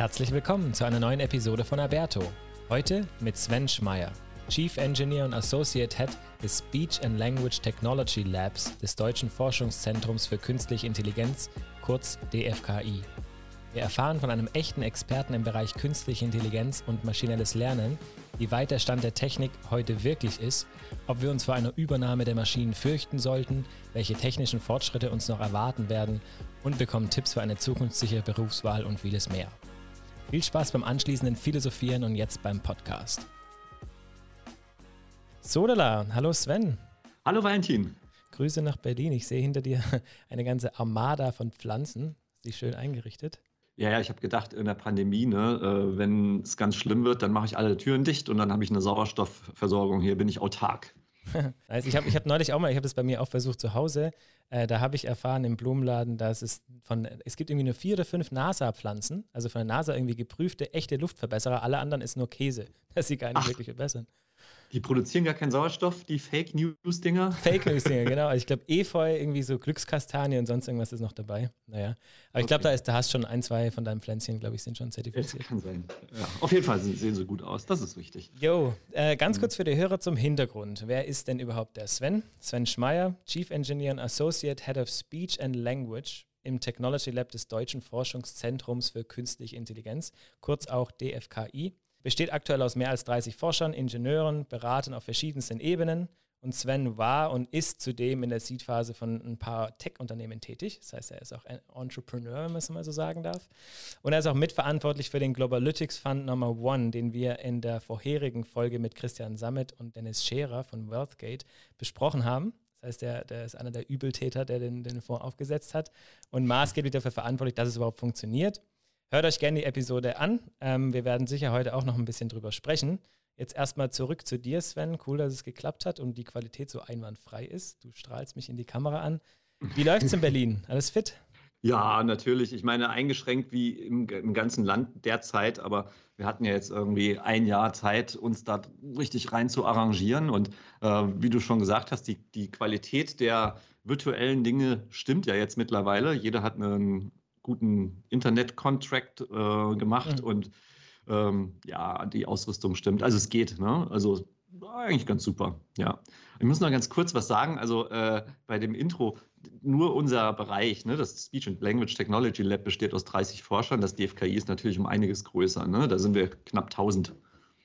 Herzlich willkommen zu einer neuen Episode von Alberto. Heute mit Sven Schmeier, Chief Engineer und Associate Head des Speech and Language Technology Labs des Deutschen Forschungszentrums für Künstliche Intelligenz, kurz DFKI. Wir erfahren von einem echten Experten im Bereich künstliche Intelligenz und maschinelles Lernen, wie weit der Stand der Technik heute wirklich ist, ob wir uns vor einer Übernahme der Maschinen fürchten sollten, welche technischen Fortschritte uns noch erwarten werden und bekommen Tipps für eine zukunftssichere Berufswahl und vieles mehr. Viel Spaß beim anschließenden Philosophieren und jetzt beim Podcast. Sodala, hallo Sven. Hallo Valentin. Grüße nach Berlin. Ich sehe hinter dir eine ganze Armada von Pflanzen. Sie schön eingerichtet. Ja, ja, ich habe gedacht, in der Pandemie, ne, äh, wenn es ganz schlimm wird, dann mache ich alle Türen dicht und dann habe ich eine Sauerstoffversorgung. Hier bin ich autark. also ich habe ich hab neulich auch mal, ich habe das bei mir auch versucht zu Hause, äh, da habe ich erfahren im Blumenladen, dass es von, es gibt irgendwie nur vier oder fünf NASA-Pflanzen, also von der NASA irgendwie geprüfte, echte Luftverbesserer, alle anderen ist nur Käse, dass sie gar nicht Ach. wirklich verbessern. Die produzieren gar keinen Sauerstoff, die Fake News-Dinger. Fake News-Dinger, genau. Also ich glaube, Efeu, irgendwie so Glückskastanie und sonst irgendwas ist noch dabei. Naja. Aber ich glaube, da, da hast schon ein, zwei von deinen Pflänzchen, glaube ich, sind schon zertifiziert. Das kann sein. Ja. Auf jeden Fall sehen sie gut aus. Das ist wichtig. Jo, äh, ganz mhm. kurz für die Hörer zum Hintergrund. Wer ist denn überhaupt der Sven? Sven Schmeier, Chief Engineer und Associate Head of Speech and Language im Technology Lab des Deutschen Forschungszentrums für Künstliche Intelligenz, kurz auch DFKI besteht aktuell aus mehr als 30 Forschern, Ingenieuren, Beratern auf verschiedensten Ebenen. Und Sven war und ist zudem in der Seed-Phase von ein paar Tech-Unternehmen tätig. Das heißt, er ist auch ein Entrepreneur, wenn man es mal so sagen darf. Und er ist auch mitverantwortlich für den Globalytics Fund Number One, den wir in der vorherigen Folge mit Christian Sammet und Dennis Scherer von Wealthgate besprochen haben. Das heißt, der, der ist einer der Übeltäter, der den, den Fonds aufgesetzt hat und maßgeblich dafür verantwortlich, dass es überhaupt funktioniert. Hört euch gerne die Episode an. Ähm, wir werden sicher heute auch noch ein bisschen drüber sprechen. Jetzt erstmal zurück zu dir, Sven. Cool, dass es geklappt hat und die Qualität so einwandfrei ist. Du strahlst mich in die Kamera an. Wie läuft es in Berlin? Alles fit? Ja, natürlich. Ich meine, eingeschränkt wie im, im, ganzen Land derzeit, aber wir hatten ja jetzt irgendwie ein Jahr Zeit, uns da richtig rein zu arrangieren. Und äh, wie du schon gesagt hast, die, die Qualität der virtuellen Dinge stimmt ja jetzt mittlerweile. Jeder hat einen guten Internet-Contract äh, gemacht mhm. und ähm, ja, die Ausrüstung stimmt. Also es geht, ne? Also eigentlich ganz super, ja. Ich muss noch ganz kurz was sagen. Also äh, bei dem Intro, nur unser Bereich, ne, das Speech and Language Technology Lab besteht aus 30 Forschern. Das DFKI ist natürlich um einiges größer. Ne? Da sind wir knapp 1000.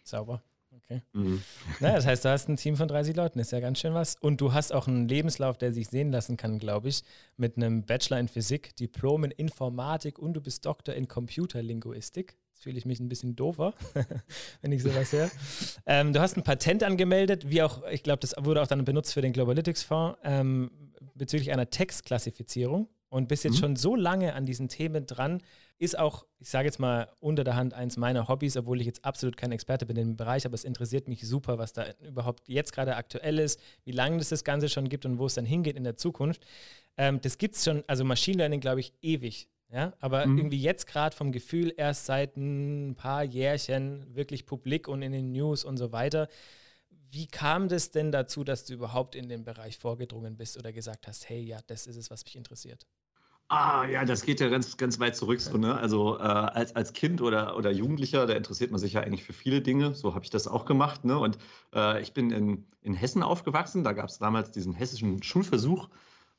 Sauber. Okay. Mhm. Naja, das heißt, du hast ein Team von 30 Leuten, ist ja ganz schön was. Und du hast auch einen Lebenslauf, der sich sehen lassen kann, glaube ich, mit einem Bachelor in Physik, Diplom in Informatik und du bist Doktor in Computerlinguistik. Jetzt fühle ich mich ein bisschen doofer, wenn ich sowas höre. Ähm, du hast ein Patent angemeldet, wie auch, ich glaube, das wurde auch dann benutzt für den Globalytics-Fonds, ähm, bezüglich einer Textklassifizierung und bist jetzt mhm. schon so lange an diesen Themen dran, ist auch, ich sage jetzt mal, unter der Hand eins meiner Hobbys, obwohl ich jetzt absolut kein Experte bin in dem Bereich, aber es interessiert mich super, was da überhaupt jetzt gerade aktuell ist, wie lange es das Ganze schon gibt und wo es dann hingeht in der Zukunft. Ähm, das gibt es schon, also Machine Learning, glaube ich, ewig. Ja, aber mhm. irgendwie jetzt gerade vom Gefühl erst seit ein paar Jährchen wirklich publik und in den News und so weiter. Wie kam das denn dazu, dass du überhaupt in den Bereich vorgedrungen bist oder gesagt hast, hey, ja, das ist es, was mich interessiert? Ah, ja, das geht ja ganz, ganz weit zurück. So, ne? Also äh, als, als Kind oder, oder Jugendlicher, da interessiert man sich ja eigentlich für viele Dinge. So habe ich das auch gemacht. Ne? Und äh, ich bin in, in Hessen aufgewachsen. Da gab es damals diesen hessischen Schulversuch.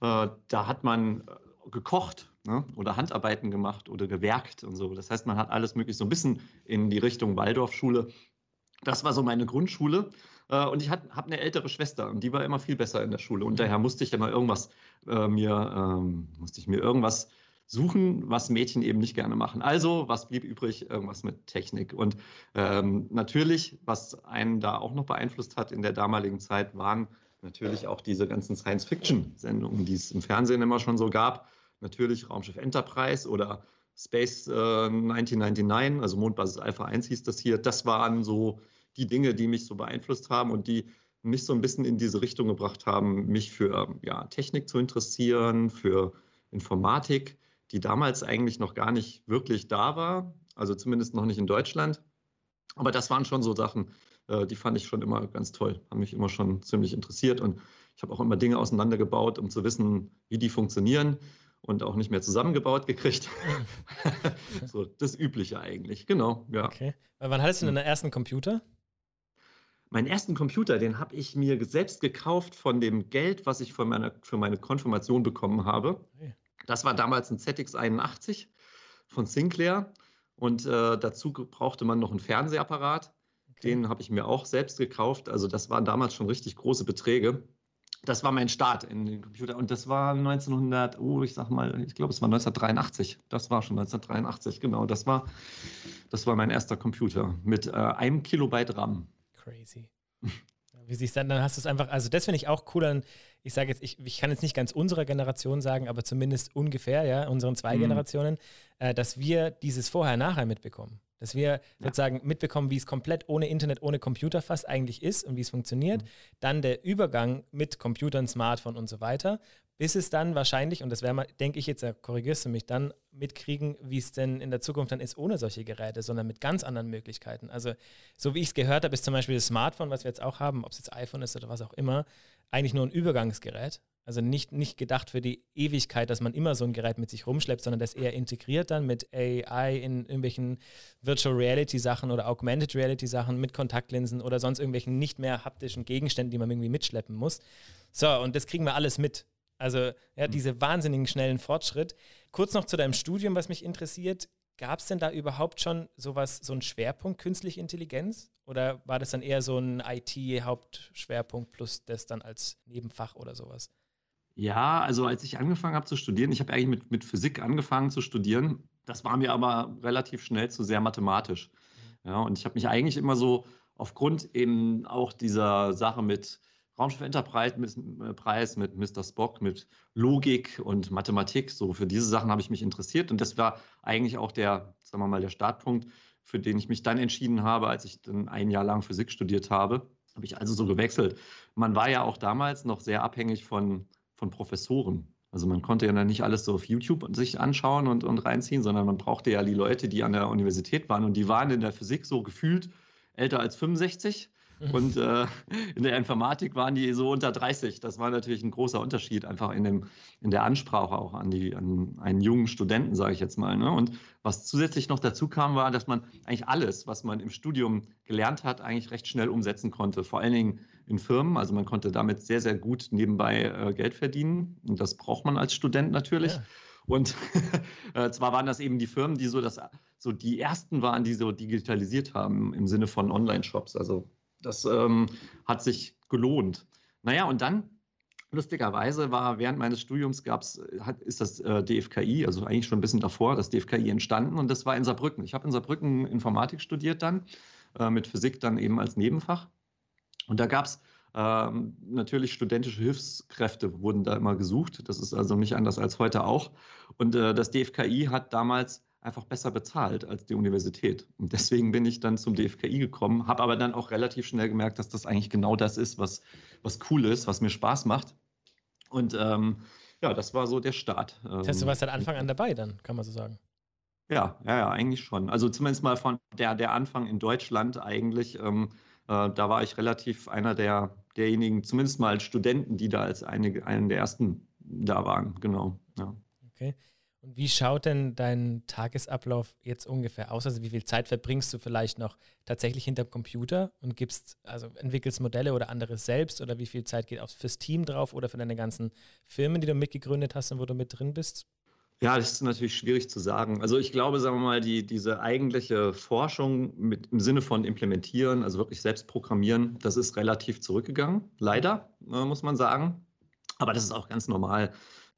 Äh, da hat man äh, gekocht ne? oder Handarbeiten gemacht oder gewerkt und so. Das heißt, man hat alles möglich so ein bisschen in die Richtung Waldorfschule. Das war so meine Grundschule. Äh, und ich habe eine ältere Schwester und die war immer viel besser in der Schule. Und daher musste ich immer irgendwas äh, mir, ähm, musste ich mir irgendwas suchen, was Mädchen eben nicht gerne machen. Also, was blieb übrig? Irgendwas mit Technik. Und ähm, natürlich, was einen da auch noch beeinflusst hat in der damaligen Zeit, waren natürlich auch diese ganzen Science-Fiction-Sendungen, die es im Fernsehen immer schon so gab. Natürlich Raumschiff Enterprise oder Space äh, 1999, also Mondbasis Alpha 1 hieß das hier. Das waren so die Dinge, die mich so beeinflusst haben und die mich so ein bisschen in diese Richtung gebracht haben, mich für ja, Technik zu interessieren, für Informatik, die damals eigentlich noch gar nicht wirklich da war, also zumindest noch nicht in Deutschland. Aber das waren schon so Sachen, äh, die fand ich schon immer ganz toll, haben mich immer schon ziemlich interessiert und ich habe auch immer Dinge auseinandergebaut, um zu wissen, wie die funktionieren. und auch nicht mehr zusammengebaut gekriegt. so das Übliche eigentlich, genau. Ja. Okay. Wann hattest du denn deinen ersten Computer? Meinen ersten Computer, den habe ich mir selbst gekauft von dem Geld, was ich für meine, für meine Konfirmation bekommen habe. Das war damals ein ZX81 von Sinclair und äh, dazu brauchte man noch einen Fernsehapparat. Okay. Den habe ich mir auch selbst gekauft. Also das waren damals schon richtig große Beträge. Das war mein Start in den Computer und das war 1900, oh, ich sag mal, ich glaube, es war 1983. Das war schon 1983, genau. Das war, das war mein erster Computer mit äh, einem Kilobyte RAM crazy. Wie sich dann, dann hast du es einfach, also das finde ich auch cool an, ich sage jetzt, ich, ich kann jetzt nicht ganz unserer Generation sagen, aber zumindest ungefähr, ja, unseren zwei mhm. Generationen, äh, dass wir dieses Vorher-Nachher mitbekommen. Dass wir ja. sozusagen mitbekommen, wie es komplett ohne Internet, ohne Computer fast eigentlich ist und wie es funktioniert. Mhm. Dann der Übergang mit Computern, Smartphone und so weiter bis es dann wahrscheinlich, und das werden wir, denke ich jetzt, korrigierst du mich, dann mitkriegen, wie es denn in der Zukunft dann ist ohne solche Geräte, sondern mit ganz anderen Möglichkeiten. Also, so wie ich es gehört habe, ist zum Beispiel das Smartphone, was wir jetzt auch haben, ob es jetzt iPhone ist oder was auch immer, eigentlich nur ein Übergangsgerät. Also nicht, nicht gedacht für die Ewigkeit, dass man immer so ein Gerät mit sich rumschleppt, sondern das eher integriert dann mit AI in irgendwelchen Virtual Reality Sachen oder Augmented Reality Sachen mit Kontaktlinsen oder sonst irgendwelchen nicht mehr haptischen Gegenständen, die man irgendwie mitschleppen muss. So, und das kriegen wir alles mit. Also ja, mhm. diese wahnsinnigen schnellen Fortschritt. Kurz noch zu deinem Studium, was mich interessiert. Gab es denn da überhaupt schon sowas, so einen Schwerpunkt künstliche Intelligenz? Oder war das dann eher so ein IT-Hauptschwerpunkt plus das dann als Nebenfach oder sowas? Ja, also als ich angefangen habe zu studieren, ich habe eigentlich mit, mit Physik angefangen zu studieren. Das war mir aber relativ schnell zu sehr mathematisch. Mhm. Ja, und ich habe mich eigentlich immer so aufgrund eben auch dieser Sache mit Raumschiff Enterprise mit, äh, Preis mit Mr. Spock, mit Logik und Mathematik. So für diese Sachen habe ich mich interessiert und das war eigentlich auch der, sagen wir mal, der Startpunkt, für den ich mich dann entschieden habe, als ich dann ein Jahr lang Physik studiert habe. Habe ich also so gewechselt. Man war ja auch damals noch sehr abhängig von, von Professoren. Also man konnte ja dann nicht alles so auf YouTube sich anschauen und, und reinziehen, sondern man brauchte ja die Leute, die an der Universität waren und die waren in der Physik so gefühlt älter als 65 und äh, in der Informatik waren die so unter 30. Das war natürlich ein großer Unterschied, einfach in, dem, in der Ansprache auch an, die, an einen jungen Studenten, sage ich jetzt mal. Ne? Und was zusätzlich noch dazu kam, war, dass man eigentlich alles, was man im Studium gelernt hat, eigentlich recht schnell umsetzen konnte. Vor allen Dingen in Firmen. Also man konnte damit sehr, sehr gut nebenbei äh, Geld verdienen. Und das braucht man als Student natürlich. Ja. Und äh, zwar waren das eben die Firmen, die so das so die ersten waren, die so digitalisiert haben im Sinne von Online-Shops. Also das ähm, hat sich gelohnt. Naja, und dann Lustigerweise war während meines Studiums gab's, hat, ist das äh, DFKI, also eigentlich schon ein bisschen davor, das DFKI entstanden und das war in Saarbrücken. Ich habe in Saarbrücken Informatik studiert dann, äh, mit Physik dann eben als Nebenfach. Und da gab es ähm, natürlich studentische Hilfskräfte, wurden da immer gesucht. Das ist also nicht anders als heute auch. Und äh, das DFKI hat damals einfach besser bezahlt als die Universität. Und deswegen bin ich dann zum DFKI gekommen, habe aber dann auch relativ schnell gemerkt, dass das eigentlich genau das ist, was, was cool ist, was mir Spaß macht. Und ähm, ja, das war so der Start. Das heißt, du warst seit Anfang an dabei, dann kann man so sagen. Ja, ja, ja, eigentlich schon. Also zumindest mal von der, der Anfang in Deutschland eigentlich. Ähm, äh, da war ich relativ einer der, derjenigen, zumindest mal Studenten, die da als eine, einen der ersten da waren. Genau. Ja. Okay. Und wie schaut denn dein Tagesablauf jetzt ungefähr aus? Also wie viel Zeit verbringst du vielleicht noch tatsächlich hinterm Computer und gibst, also entwickelst Modelle oder anderes selbst oder wie viel Zeit geht auch fürs Team drauf oder für deine ganzen Firmen, die du mitgegründet hast und wo du mit drin bist? Ja, das ist natürlich schwierig zu sagen. Also ich glaube, sagen wir mal, die, diese eigentliche Forschung mit, im Sinne von implementieren, also wirklich selbst programmieren, das ist relativ zurückgegangen, leider, äh, muss man sagen. Aber das ist auch ganz normal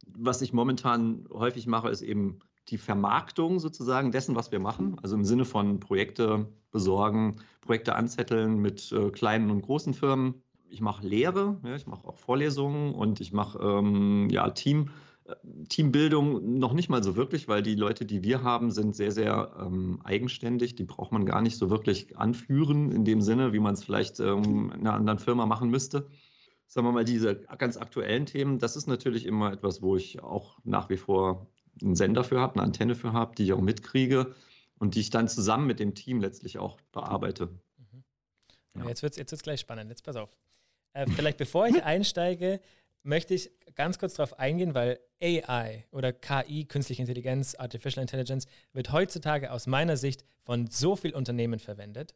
was ich momentan häufig mache, ist eben die Vermarktung sozusagen dessen, was wir machen. Also im Sinne von Projekte besorgen, Projekte anzetteln mit äh, kleinen und großen Firmen. Ich mache Lehre, ja, ich mache auch Vorlesungen und ich mache ähm, ja, Team, äh, Teambildung noch nicht mal so wirklich, weil die Leute, die wir haben, sind sehr, sehr ähm, eigenständig. Die braucht man gar nicht so wirklich anführen in dem Sinne, wie man es vielleicht ähm, in einer anderen Firma machen müsste sagen wir mal, diese ganz aktuellen Themen, das ist natürlich immer etwas, wo ich auch nach wie vor einen Sender für habe, eine Antenne für habe, die ich auch mitkriege und die ich dann zusammen mit dem Team letztlich auch bearbeite. Mhm. Ja. Jetzt wird es jetzt wird's gleich spannend. Jetzt pass auf. Äh, vielleicht bevor ich einsteige, möchte ich ganz kurz darauf eingehen, weil AI oder KI, künstliche Intelligenz, Artificial Intelligence, wird heutzutage aus meiner Sicht von so vielen Unternehmen verwendet,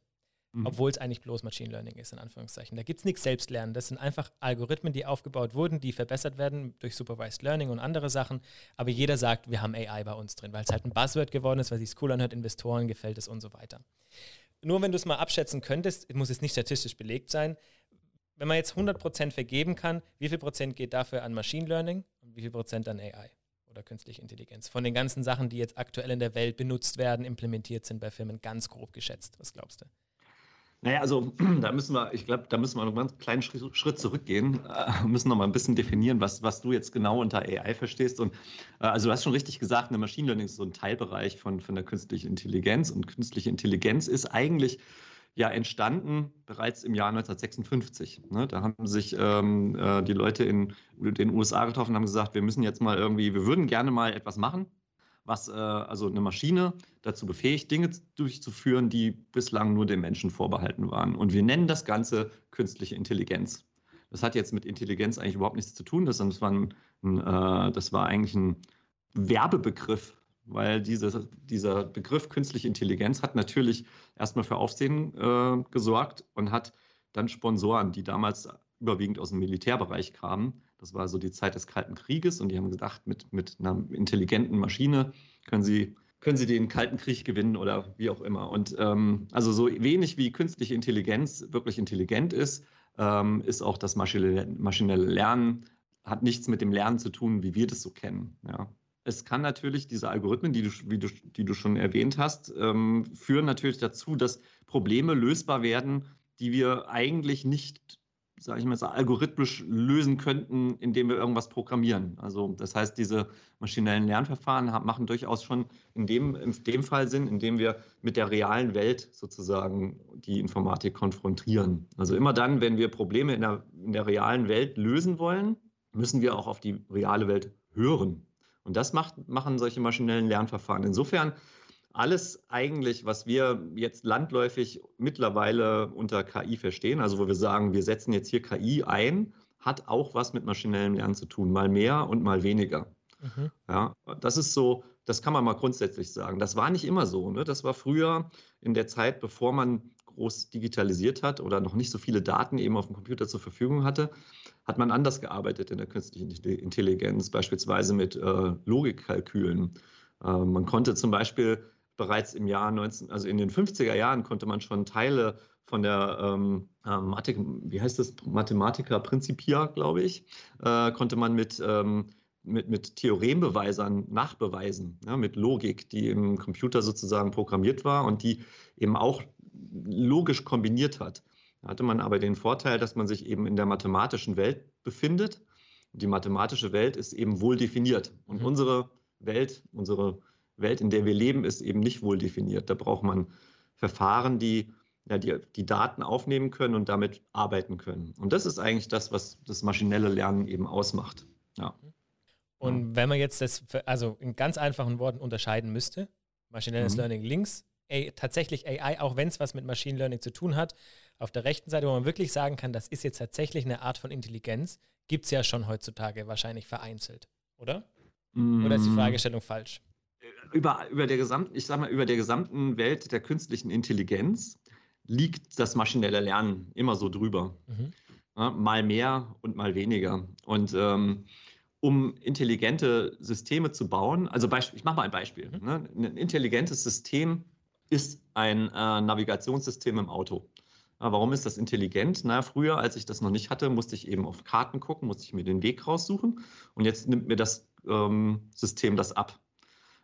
mhm. obwohl es eigentlich bloß Machine Learning ist, in Anführungszeichen. Da gibt es nichts Selbstlernen. Das sind einfach Algorithmen, die aufgebaut wurden, die verbessert werden durch Supervised Learning und andere Sachen. Aber jeder sagt, wir haben AI bei uns drin, weil es halt ein Buzzword geworden ist, weil sich cool anhört, Investoren gefällt es und so weiter. Nur wenn du es mal abschätzen könntest, muss es nicht statistisch belegt sein, wenn man jetzt 100% vergeben kann, wie viel Prozent geht dafür an Machine Learning und wie viel Prozent an AI oder künstliche Intelligenz? Von den ganzen Sachen, die jetzt aktuell in der Welt benutzt werden, implementiert sind bei Firmen, ganz grob geschätzt. Was glaubst du? Naja, also da müssen wir, ich glaube, da müssen wir einen ganz kleinen Schritt zurückgehen, äh, müssen noch mal ein bisschen definieren, was, was du jetzt genau unter AI verstehst. Und äh, also du hast schon richtig gesagt, eine Machine Learning ist so ein Teilbereich von, von der künstlichen Intelligenz und künstliche Intelligenz ist eigentlich ja entstanden bereits im Jahr 1956. Ne? Da haben sich ähm, äh, die Leute in den USA getroffen und haben gesagt, wir müssen jetzt mal irgendwie, wir würden gerne mal etwas machen, was äh, also eine Maschine dazu befähigt, Dinge durchzuführen, die bislang nur den Menschen vorbehalten waren. Und wir nennen das Ganze künstliche Intelligenz. Das hat jetzt mit Intelligenz eigentlich überhaupt nichts zu tun. Das, war, ein, ein, äh, das war eigentlich ein Werbebegriff weil diese, dieser Begriff künstliche Intelligenz hat natürlich erstmal für Aufsehen äh, gesorgt und hat dann Sponsoren, die damals überwiegend aus dem Militärbereich kamen, das war so die Zeit des Kalten Krieges und die haben gedacht, mit, mit einer intelligenten Maschine können sie, können sie den Kalten Krieg gewinnen oder wie auch immer. Und ähm, also so wenig wie künstliche Intelligenz wirklich intelligent ist, ähm, ist auch das maschinelle Lernen, hat nichts mit dem Lernen zu tun, wie wir das so kennen. Ja es kann natürlich diese Algorithmen, die du, du, die du schon erwähnt hast, ähm, führen natürlich dazu, dass Probleme lösbar werden, die wir eigentlich nicht, sage ich mal, algorithmisch lösen könnten, indem wir irgendwas programmieren. Also das heißt, diese maschinellen Lernverfahren machen durchaus schon in dem, in dem Fall Sinn, indem wir mit der realen Welt sozusagen die Informatik konfrontieren. Also immer dann, wenn wir Probleme in der, in der realen Welt lösen wollen, müssen wir auch auf die reale Welt hören. Und das macht, machen solche maschinellen Lernverfahren. Insofern alles eigentlich, was wir jetzt landläufig mittlerweile unter KI verstehen, also wo wir sagen, wir setzen jetzt hier KI ein, hat auch was mit maschinellem Lernen zu tun, mal mehr und mal weniger. Mhm. Ja, das ist so, das kann man mal grundsätzlich sagen. Das war nicht immer so. Ne? Das war früher in der Zeit, bevor man groß digitalisiert hat oder noch nicht so viele Daten eben auf dem Computer zur Verfügung hatte, hat man anders gearbeitet in der künstlichen Intelligenz, beispielsweise mit äh, Logikkalkülen. Äh, man konnte zum Beispiel bereits im Jahr 19, also in den 50er Jahren konnte man schon Teile von der ähm, äh, wie heißt das, Mathematica Principia, glaube ich, äh, konnte man mit, ähm, mit, mit Theorembeweisern nachbeweisen, ja, mit Logik, die im Computer sozusagen programmiert war und die eben auch logisch kombiniert hat. Da hatte man aber den Vorteil, dass man sich eben in der mathematischen Welt befindet. Die mathematische Welt ist eben wohl definiert. Und mhm. unsere Welt, unsere Welt, in der wir leben, ist eben nicht wohl definiert. Da braucht man Verfahren, die, ja, die die Daten aufnehmen können und damit arbeiten können. Und das ist eigentlich das, was das maschinelle Lernen eben ausmacht. Ja. Und wenn man jetzt das, also in ganz einfachen Worten unterscheiden müsste, maschinelles mhm. Learning links, tatsächlich AI, auch wenn es was mit Machine Learning zu tun hat, auf der rechten Seite, wo man wirklich sagen kann, das ist jetzt tatsächlich eine Art von Intelligenz, gibt es ja schon heutzutage wahrscheinlich vereinzelt, oder? Mm. Oder ist die mm. Fragestellung falsch? Über, über der gesamten, ich sag mal, über der gesamten Welt der künstlichen Intelligenz liegt das maschinelle Lernen immer so drüber. Mhm. Ja, mal mehr und mal weniger. Und ähm, um intelligente Systeme zu bauen, also ich mache mal ein Beispiel. Mhm. Ne? Ein intelligentes System ist ein äh, Navigationssystem im Auto. Ja, warum ist das intelligent? Na, früher, als ich das noch nicht hatte, musste ich eben auf Karten gucken, musste ich mir den Weg raussuchen. Und jetzt nimmt mir das ähm, System das ab.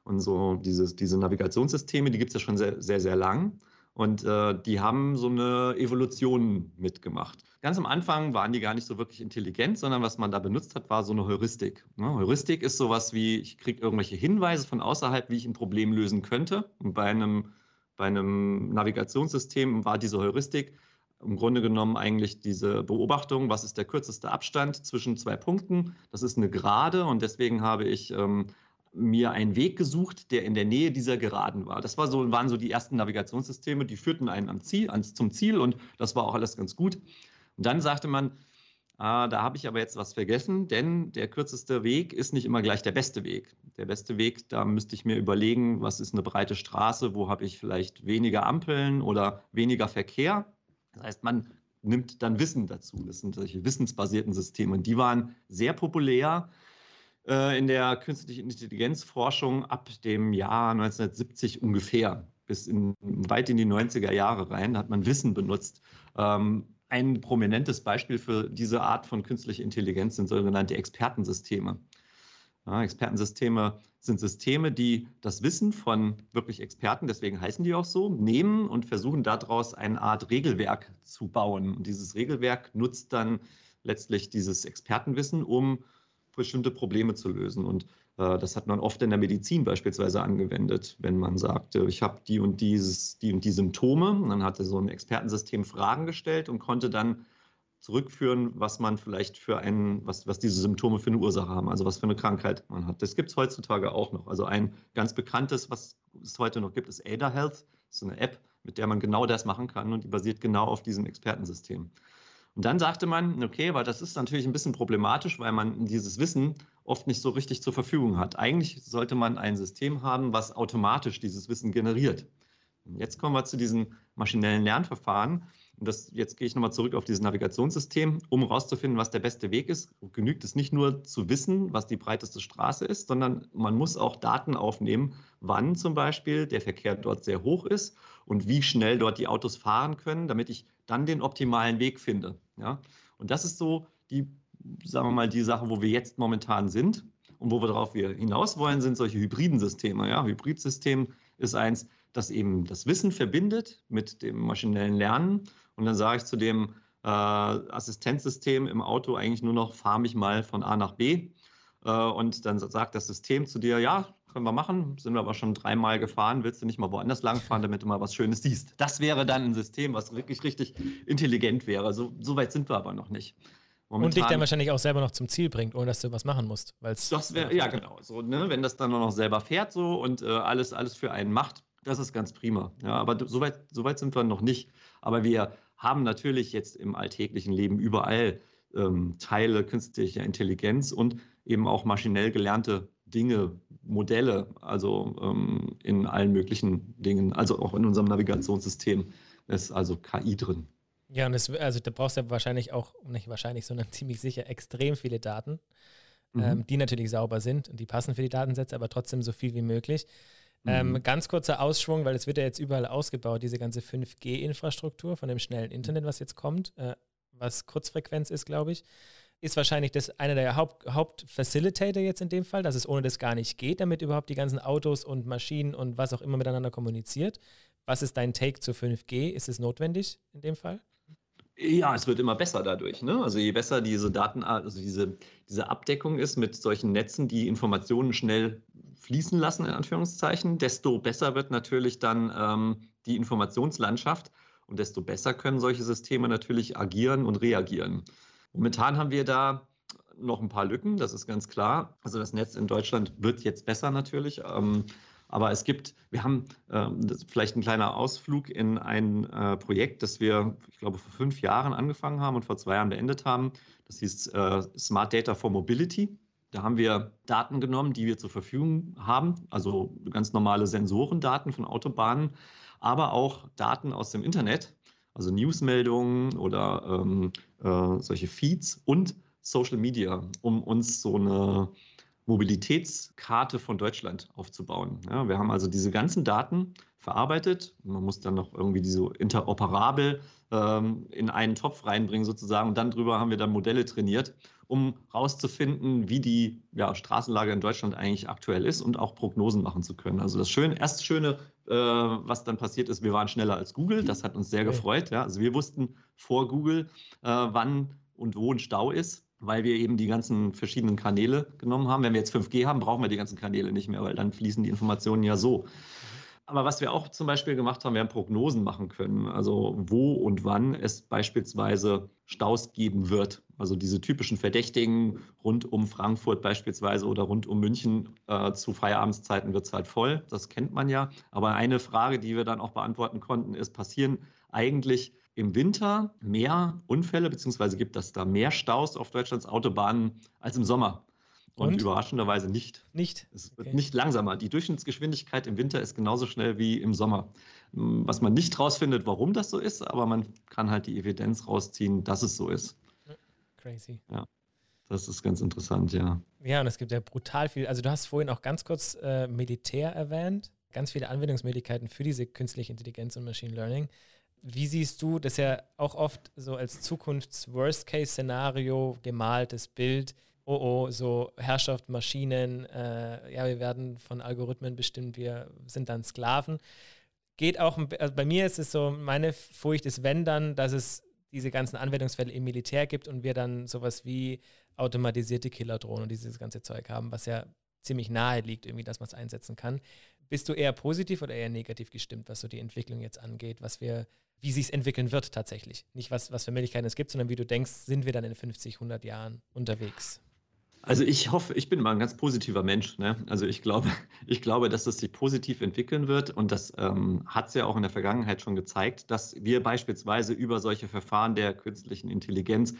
Und so dieses, diese Navigationssysteme, die gibt es ja schon sehr, sehr, sehr lang. Und äh, die haben so eine Evolution mitgemacht. Ganz am Anfang waren die gar nicht so wirklich intelligent, sondern was man da benutzt hat, war so eine Heuristik. Ne? Heuristik ist sowas wie, ich kriege irgendwelche Hinweise von außerhalb, wie ich ein Problem lösen könnte. Und bei einem bei einem Navigationssystem war diese Heuristik im Grunde genommen eigentlich diese Beobachtung, was ist der kürzeste Abstand zwischen zwei Punkten. Das ist eine Gerade und deswegen habe ich ähm, mir einen Weg gesucht, der in der Nähe dieser Geraden war. Das war so, waren so die ersten Navigationssysteme, die führten einen am Ziel, ans, zum Ziel und das war auch alles ganz gut. Und dann sagte man, Ah, da habe ich aber jetzt was vergessen, denn der kürzeste Weg ist nicht immer gleich der beste Weg. Der beste Weg, da müsste ich mir überlegen, was ist eine breite Straße, wo habe ich vielleicht weniger Ampeln oder weniger Verkehr. Das heißt, man nimmt dann Wissen dazu. Das sind solche wissensbasierten Systeme. Und die waren sehr populär in der künstlichen Intelligenzforschung ab dem Jahr 1970 ungefähr bis in, weit in die 90er Jahre rein. Hat man Wissen benutzt. Ähm, ein prominentes Beispiel für diese Art von künstlicher Intelligenz sind sogenannte Expertensysteme. Expertensysteme sind Systeme, die das Wissen von wirklich Experten, deswegen heißen die auch so, nehmen und versuchen daraus eine Art Regelwerk zu bauen. Und dieses Regelwerk nutzt dann letztlich dieses Expertenwissen, um bestimmte Probleme zu lösen. Und äh, das hat man oft in der Medizin beispielsweise angewendet, wenn man sagte, ich habe die und dieses, die und die Symptome. Und dann hatte so ein Expertensystem Fragen gestellt und konnte dann zurückführen, was man vielleicht für einen, was, was diese Symptome für eine Ursache haben, also was für eine Krankheit man hat. Das gibt es heutzutage auch noch. Also ein ganz bekanntes, was es heute noch gibt, ist Ada Health. Das ist eine App, mit der man genau das machen kann und die basiert genau auf diesem Expertensystem. Und dann sagte man, okay, weil das ist natürlich ein bisschen problematisch, weil man dieses Wissen oft nicht so richtig zur Verfügung hat. Eigentlich sollte man ein System haben, was automatisch dieses Wissen generiert. Und jetzt kommen wir zu diesen maschinellen Lernverfahren. Und das, jetzt gehe ich nochmal zurück auf dieses Navigationssystem, um herauszufinden, was der beste Weg ist. Genügt es nicht nur zu wissen, was die breiteste Straße ist, sondern man muss auch Daten aufnehmen, wann zum Beispiel der Verkehr dort sehr hoch ist und wie schnell dort die Autos fahren können, damit ich dann den optimalen Weg finde. Ja? Und das ist so die, sagen wir mal, die Sache, wo wir jetzt momentan sind. Und wo wir darauf wir hinaus wollen, sind solche hybriden Systeme. Ja? Hybridsystem ist eins, das eben das Wissen verbindet mit dem maschinellen Lernen. Und dann sage ich zu dem äh, Assistenzsystem im Auto eigentlich nur noch, fahr mich mal von A nach B. Äh, und dann sagt das System zu dir, ja, können wir machen, sind wir aber schon dreimal gefahren, willst du nicht mal woanders langfahren, damit du mal was Schönes siehst. Das wäre dann ein System, was wirklich richtig intelligent wäre. So, so weit sind wir aber noch nicht. Momentan, und dich dann wahrscheinlich auch selber noch zum Ziel bringt, ohne dass du was machen musst. Weil's das wäre, ja genau, so, ne, wenn das dann noch selber fährt so und äh, alles, alles für einen macht, das ist ganz prima. Ja, aber so weit, so weit sind wir noch nicht. Aber wir haben natürlich jetzt im alltäglichen Leben überall ähm, Teile künstlicher Intelligenz und eben auch maschinell gelernte Dinge, Modelle, also ähm, in allen möglichen Dingen, also auch in unserem Navigationssystem ist also KI drin. Ja, und das, also da brauchst du ja wahrscheinlich auch, nicht wahrscheinlich, sondern ziemlich sicher extrem viele Daten, mhm. ähm, die natürlich sauber sind und die passen für die Datensätze, aber trotzdem so viel wie möglich. Ähm, mhm. ganz kurzer Ausschwung, weil es wird ja jetzt überall ausgebaut, diese ganze 5G-Infrastruktur von dem schnellen Internet, was jetzt kommt, äh, was Kurzfrequenz ist, glaube ich ist wahrscheinlich das einer der Haupt, Hauptfacilitator jetzt in dem Fall, dass es ohne das gar nicht geht, damit überhaupt die ganzen Autos und Maschinen und was auch immer miteinander kommuniziert. Was ist dein Take zu 5G? Ist es notwendig in dem Fall? Ja, es wird immer besser dadurch. Ne? Also je besser diese Daten, also diese, diese Abdeckung ist mit solchen Netzen, die Informationen schnell fließen lassen, in Anführungszeichen, desto besser wird natürlich dann ähm, die Informationslandschaft und desto besser können solche Systeme natürlich agieren und reagieren. Momentan haben wir da noch ein paar Lücken, das ist ganz klar. Also das Netz in Deutschland wird jetzt besser natürlich. Ähm, aber es gibt, wir haben ähm, vielleicht ein kleiner Ausflug in ein äh, Projekt, das wir, ich glaube, vor fünf Jahren angefangen haben und vor zwei Jahren beendet haben. Das hieß äh, Smart Data for Mobility. Da haben wir Daten genommen, die wir zur Verfügung haben, also ganz normale Sensorendaten von Autobahnen, aber auch Daten aus dem Internet, also Newsmeldungen oder ähm, äh, solche Feeds und Social Media, um uns so eine Mobilitätskarte von Deutschland aufzubauen. Ja, wir haben also diese ganzen Daten verarbeitet. Man muss dann noch irgendwie diese interoperabel ähm, in einen Topf reinbringen sozusagen. Und dann drüber haben wir dann Modelle trainiert, um herauszufinden, wie die ja, Straßenlage in Deutschland eigentlich aktuell ist und auch Prognosen machen zu können. Also das Schöne, erst Schöne, äh, was dann passiert ist, wir waren schneller als Google. Das hat uns sehr gefreut. Ja. Also wir wussten vor Google, äh, wann und wo ein Stau ist weil wir eben die ganzen verschiedenen Kanäle genommen haben. Wenn wir jetzt 5G haben, brauchen wir die ganzen Kanäle nicht mehr, weil dann fließen die Informationen ja so. Aber was wir auch zum Beispiel gemacht haben, wir haben Prognosen machen können, also wo und wann es beispielsweise Staus geben wird. Also diese typischen Verdächtigen rund um Frankfurt beispielsweise oder rund um München äh, zu Feierabendszeiten wird es halt voll. Das kennt man ja. Aber eine Frage, die wir dann auch beantworten konnten, ist, passieren eigentlich im Winter mehr Unfälle, beziehungsweise gibt es da mehr Staus auf Deutschlands Autobahnen als im Sommer. Und, Und? überraschenderweise nicht. Nicht? Es wird okay. nicht langsamer. Die Durchschnittsgeschwindigkeit im Winter ist genauso schnell wie im Sommer. Was man nicht rausfindet, warum das so ist, aber man kann halt die Evidenz rausziehen, dass es so ist. Crazy. Ja. Das ist ganz interessant, ja. Ja, und es gibt ja brutal viel. Also, du hast vorhin auch ganz kurz äh, Militär erwähnt. Ganz viele Anwendungsmöglichkeiten für diese künstliche Intelligenz und Machine Learning. Wie siehst du das ja auch oft so als Zukunfts-Worst-Case-Szenario gemaltes Bild? Oh, oh, so Herrschaft, Maschinen, äh, ja, wir werden von Algorithmen bestimmt, wir sind dann Sklaven. Geht auch, also bei mir ist es so, meine Furcht ist, wenn dann, dass es diese ganzen Anwendungsfälle im Militär gibt und wir dann sowas wie automatisierte Killerdrohnen und dieses ganze Zeug haben, was ja ziemlich nahe liegt, irgendwie, dass man es einsetzen kann. Bist du eher positiv oder eher negativ gestimmt, was so die Entwicklung jetzt angeht, was wir, wie sich es entwickeln wird tatsächlich? Nicht was, was für Möglichkeiten es gibt, sondern wie du denkst, sind wir dann in 50, 100 Jahren unterwegs? Also ich hoffe, ich bin mal ein ganz positiver Mensch. Ne? Also ich glaube, ich glaube, dass es sich positiv entwickeln wird und das ähm, hat es ja auch in der Vergangenheit schon gezeigt, dass wir beispielsweise über solche Verfahren der künstlichen Intelligenz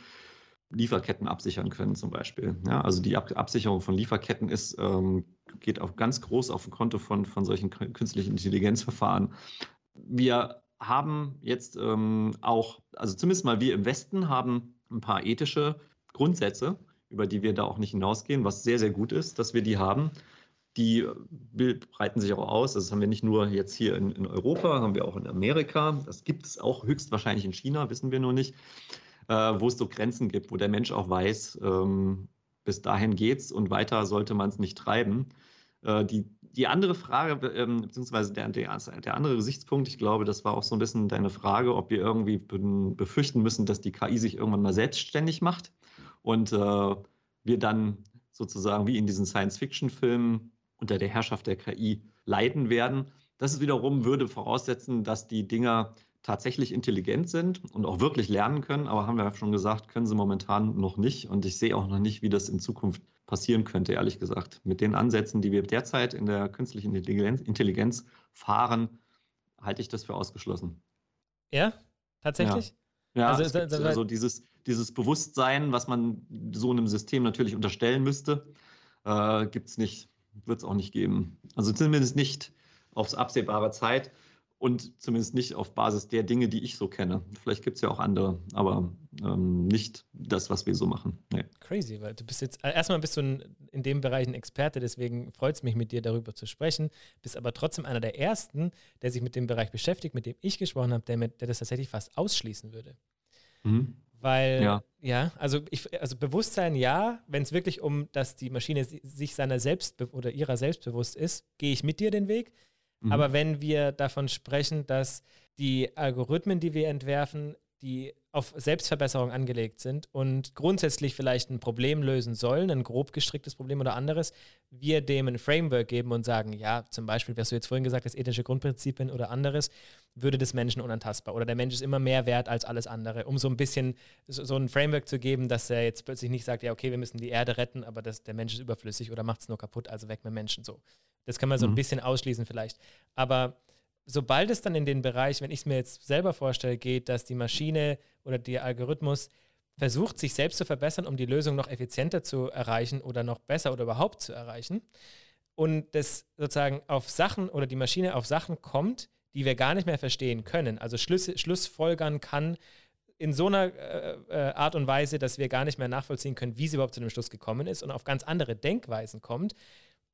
Lieferketten absichern können zum Beispiel. Ja, also die Ab Absicherung von Lieferketten ist, ähm, geht auch ganz groß auf dem Konto von, von solchen künstlichen Intelligenzverfahren. Wir haben jetzt ähm, auch, also zumindest mal wir im Westen haben ein paar ethische Grundsätze, über die wir da auch nicht hinausgehen, was sehr, sehr gut ist, dass wir die haben. Die breiten sich auch aus. Das haben wir nicht nur jetzt hier in, in Europa, haben wir auch in Amerika. Das gibt es auch höchstwahrscheinlich in China, wissen wir nur nicht äh, wo es so Grenzen gibt, wo der Mensch auch weiß, ähm, bis dahin geht's und weiter sollte man es nicht treiben. Äh, die, die andere Frage, ähm, beziehungsweise der, der, der, andere Gesichtspunkt, ich glaube, das war auch so ein bisschen deine Frage, ob wir irgendwie befürchten müssen, dass die KI sich irgendwann mal selbstständig macht und äh, wir dann sozusagen wie in diesen Science-Fiction-Filmen unter der Herrschaft der KI leiden werden. Das ist wiederum würde voraussetzen, dass die Dinger tatsächlich intelligent sind und auch wirklich lernen können, aber haben wir ja schon gesagt, können sie momentan noch nicht. Und ich sehe auch noch nicht, wie das in Zukunft passieren könnte, ehrlich gesagt. Mit den Ansätzen, die wir derzeit in der künstlichen Intelligenz, Intelligenz fahren, halte ich das für ausgeschlossen. Ja, tatsächlich? Ja, ja also, also dieses, dieses Bewusstsein, was man so einem System natürlich unterstellen müsste, äh, gibt es nicht, wird es auch nicht geben. Also zumindest nicht aufs absehbare Zeit und zumindest nicht auf Basis der Dinge, die ich so kenne. Vielleicht gibt es ja auch andere, aber ähm, nicht das, was wir so machen. Nee. Crazy, weil du bist jetzt, äh, erstmal bist du ein, in dem Bereich ein Experte, deswegen freut es mich, mit dir darüber zu sprechen, bist aber trotzdem einer der Ersten, der sich mit dem Bereich beschäftigt, mit dem ich gesprochen habe, der, der das tatsächlich fast ausschließen würde. Mhm. Weil, ja, ja also, ich, also Bewusstsein ja, wenn es wirklich um, dass die Maschine sich seiner selbst oder ihrer selbst bewusst ist, gehe ich mit dir den Weg. Mhm. Aber wenn wir davon sprechen, dass die Algorithmen, die wir entwerfen, die auf Selbstverbesserung angelegt sind und grundsätzlich vielleicht ein Problem lösen sollen, ein grob gestricktes Problem oder anderes, wir dem ein Framework geben und sagen, ja, zum Beispiel, was du jetzt vorhin gesagt hast, ethische Grundprinzipien oder anderes, würde des Menschen unantastbar oder der Mensch ist immer mehr wert als alles andere, um so ein bisschen so, so ein Framework zu geben, dass er jetzt plötzlich nicht sagt, ja, okay, wir müssen die Erde retten, aber das, der Mensch ist überflüssig oder macht es nur kaputt, also weg mit Menschen so. Das kann man so ein mhm. bisschen ausschließen vielleicht. Aber sobald es dann in den Bereich, wenn ich es mir jetzt selber vorstelle, geht, dass die Maschine oder der Algorithmus versucht, sich selbst zu verbessern, um die Lösung noch effizienter zu erreichen oder noch besser oder überhaupt zu erreichen, und das sozusagen auf Sachen oder die Maschine auf Sachen kommt, die wir gar nicht mehr verstehen können, also Schlüsse, Schlussfolgern kann in so einer äh, äh, Art und Weise, dass wir gar nicht mehr nachvollziehen können, wie sie überhaupt zu dem Schluss gekommen ist und auf ganz andere Denkweisen kommt,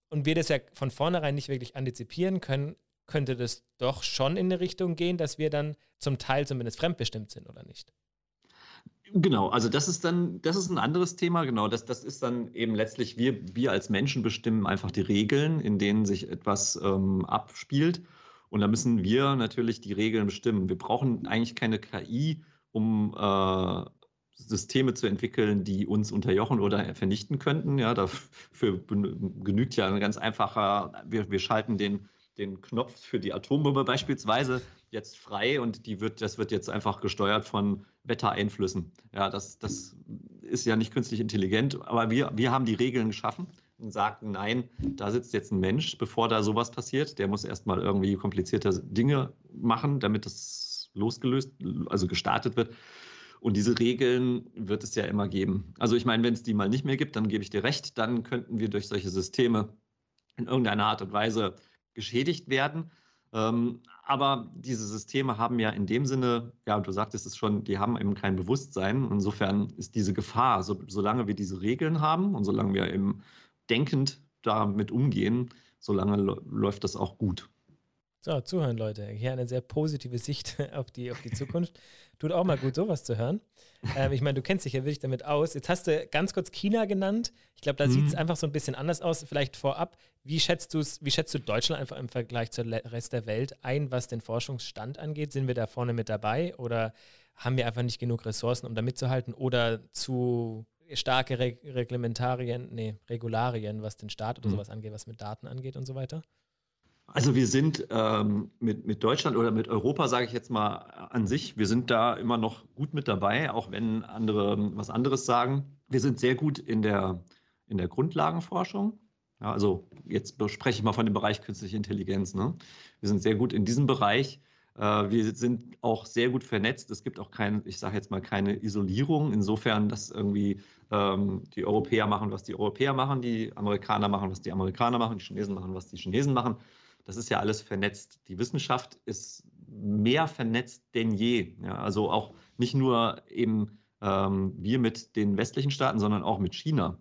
und wir das ja von vornherein nicht wirklich antizipieren können, könnte das doch schon in eine Richtung gehen, dass wir dann zum Teil zumindest fremdbestimmt sind, oder nicht? Genau, also das ist dann, das ist ein anderes Thema, genau. Das, das ist dann eben letztlich, wir, wir als Menschen bestimmen einfach die Regeln, in denen sich etwas ähm, abspielt. Und da müssen wir natürlich die Regeln bestimmen. Wir brauchen eigentlich keine KI, um äh, Systeme zu entwickeln, die uns unterjochen oder vernichten könnten. Ja, dafür genügt ja ein ganz einfacher, wir, wir schalten den, den Knopf für die Atombombe beispielsweise jetzt frei und die wird, das wird jetzt einfach gesteuert von Wettereinflüssen. Ja, das, das ist ja nicht künstlich intelligent, aber wir, wir haben die Regeln geschaffen und sagten, nein, da sitzt jetzt ein Mensch, bevor da sowas passiert, der muss erstmal irgendwie komplizierte Dinge machen, damit das losgelöst, also gestartet wird. Und diese Regeln wird es ja immer geben. Also ich meine, wenn es die mal nicht mehr gibt, dann gebe ich dir recht, dann könnten wir durch solche Systeme in irgendeiner Art und Weise geschädigt werden. Ähm, aber diese Systeme haben ja in dem Sinne, ja, du sagtest es schon, die haben eben kein Bewusstsein. Insofern ist diese Gefahr, so, solange wir diese Regeln haben und solange wir eben denkend damit umgehen, solange läuft das auch gut. So, zuhören, Leute. Hier eine sehr positive Sicht auf die, auf die Zukunft. Tut auch mal gut, sowas zu hören. Ähm, ich meine, du kennst dich ja wirklich damit aus. Jetzt hast du ganz kurz China genannt. Ich glaube, da mhm. sieht es einfach so ein bisschen anders aus. Vielleicht vorab, wie schätzt, wie schätzt du Deutschland einfach im Vergleich zum Rest der Welt ein, was den Forschungsstand angeht? Sind wir da vorne mit dabei oder haben wir einfach nicht genug Ressourcen, um da mitzuhalten oder zu starke Re Reglementarien, nee, Regularien, was den Staat oder mhm. sowas angeht, was mit Daten angeht und so weiter? Also wir sind ähm, mit, mit Deutschland oder mit Europa, sage ich jetzt mal an sich, wir sind da immer noch gut mit dabei, auch wenn andere was anderes sagen. Wir sind sehr gut in der, in der Grundlagenforschung. Ja, also jetzt spreche ich mal von dem Bereich künstliche Intelligenz. Ne? Wir sind sehr gut in diesem Bereich. Äh, wir sind auch sehr gut vernetzt. Es gibt auch kein, ich sage jetzt mal, keine Isolierung. Insofern, dass irgendwie ähm, die Europäer machen, was die Europäer machen, die Amerikaner machen, was die Amerikaner machen, die Chinesen machen, was die Chinesen machen. Das ist ja alles vernetzt. Die Wissenschaft ist mehr vernetzt denn je. Ja, also auch nicht nur eben ähm, wir mit den westlichen Staaten, sondern auch mit China.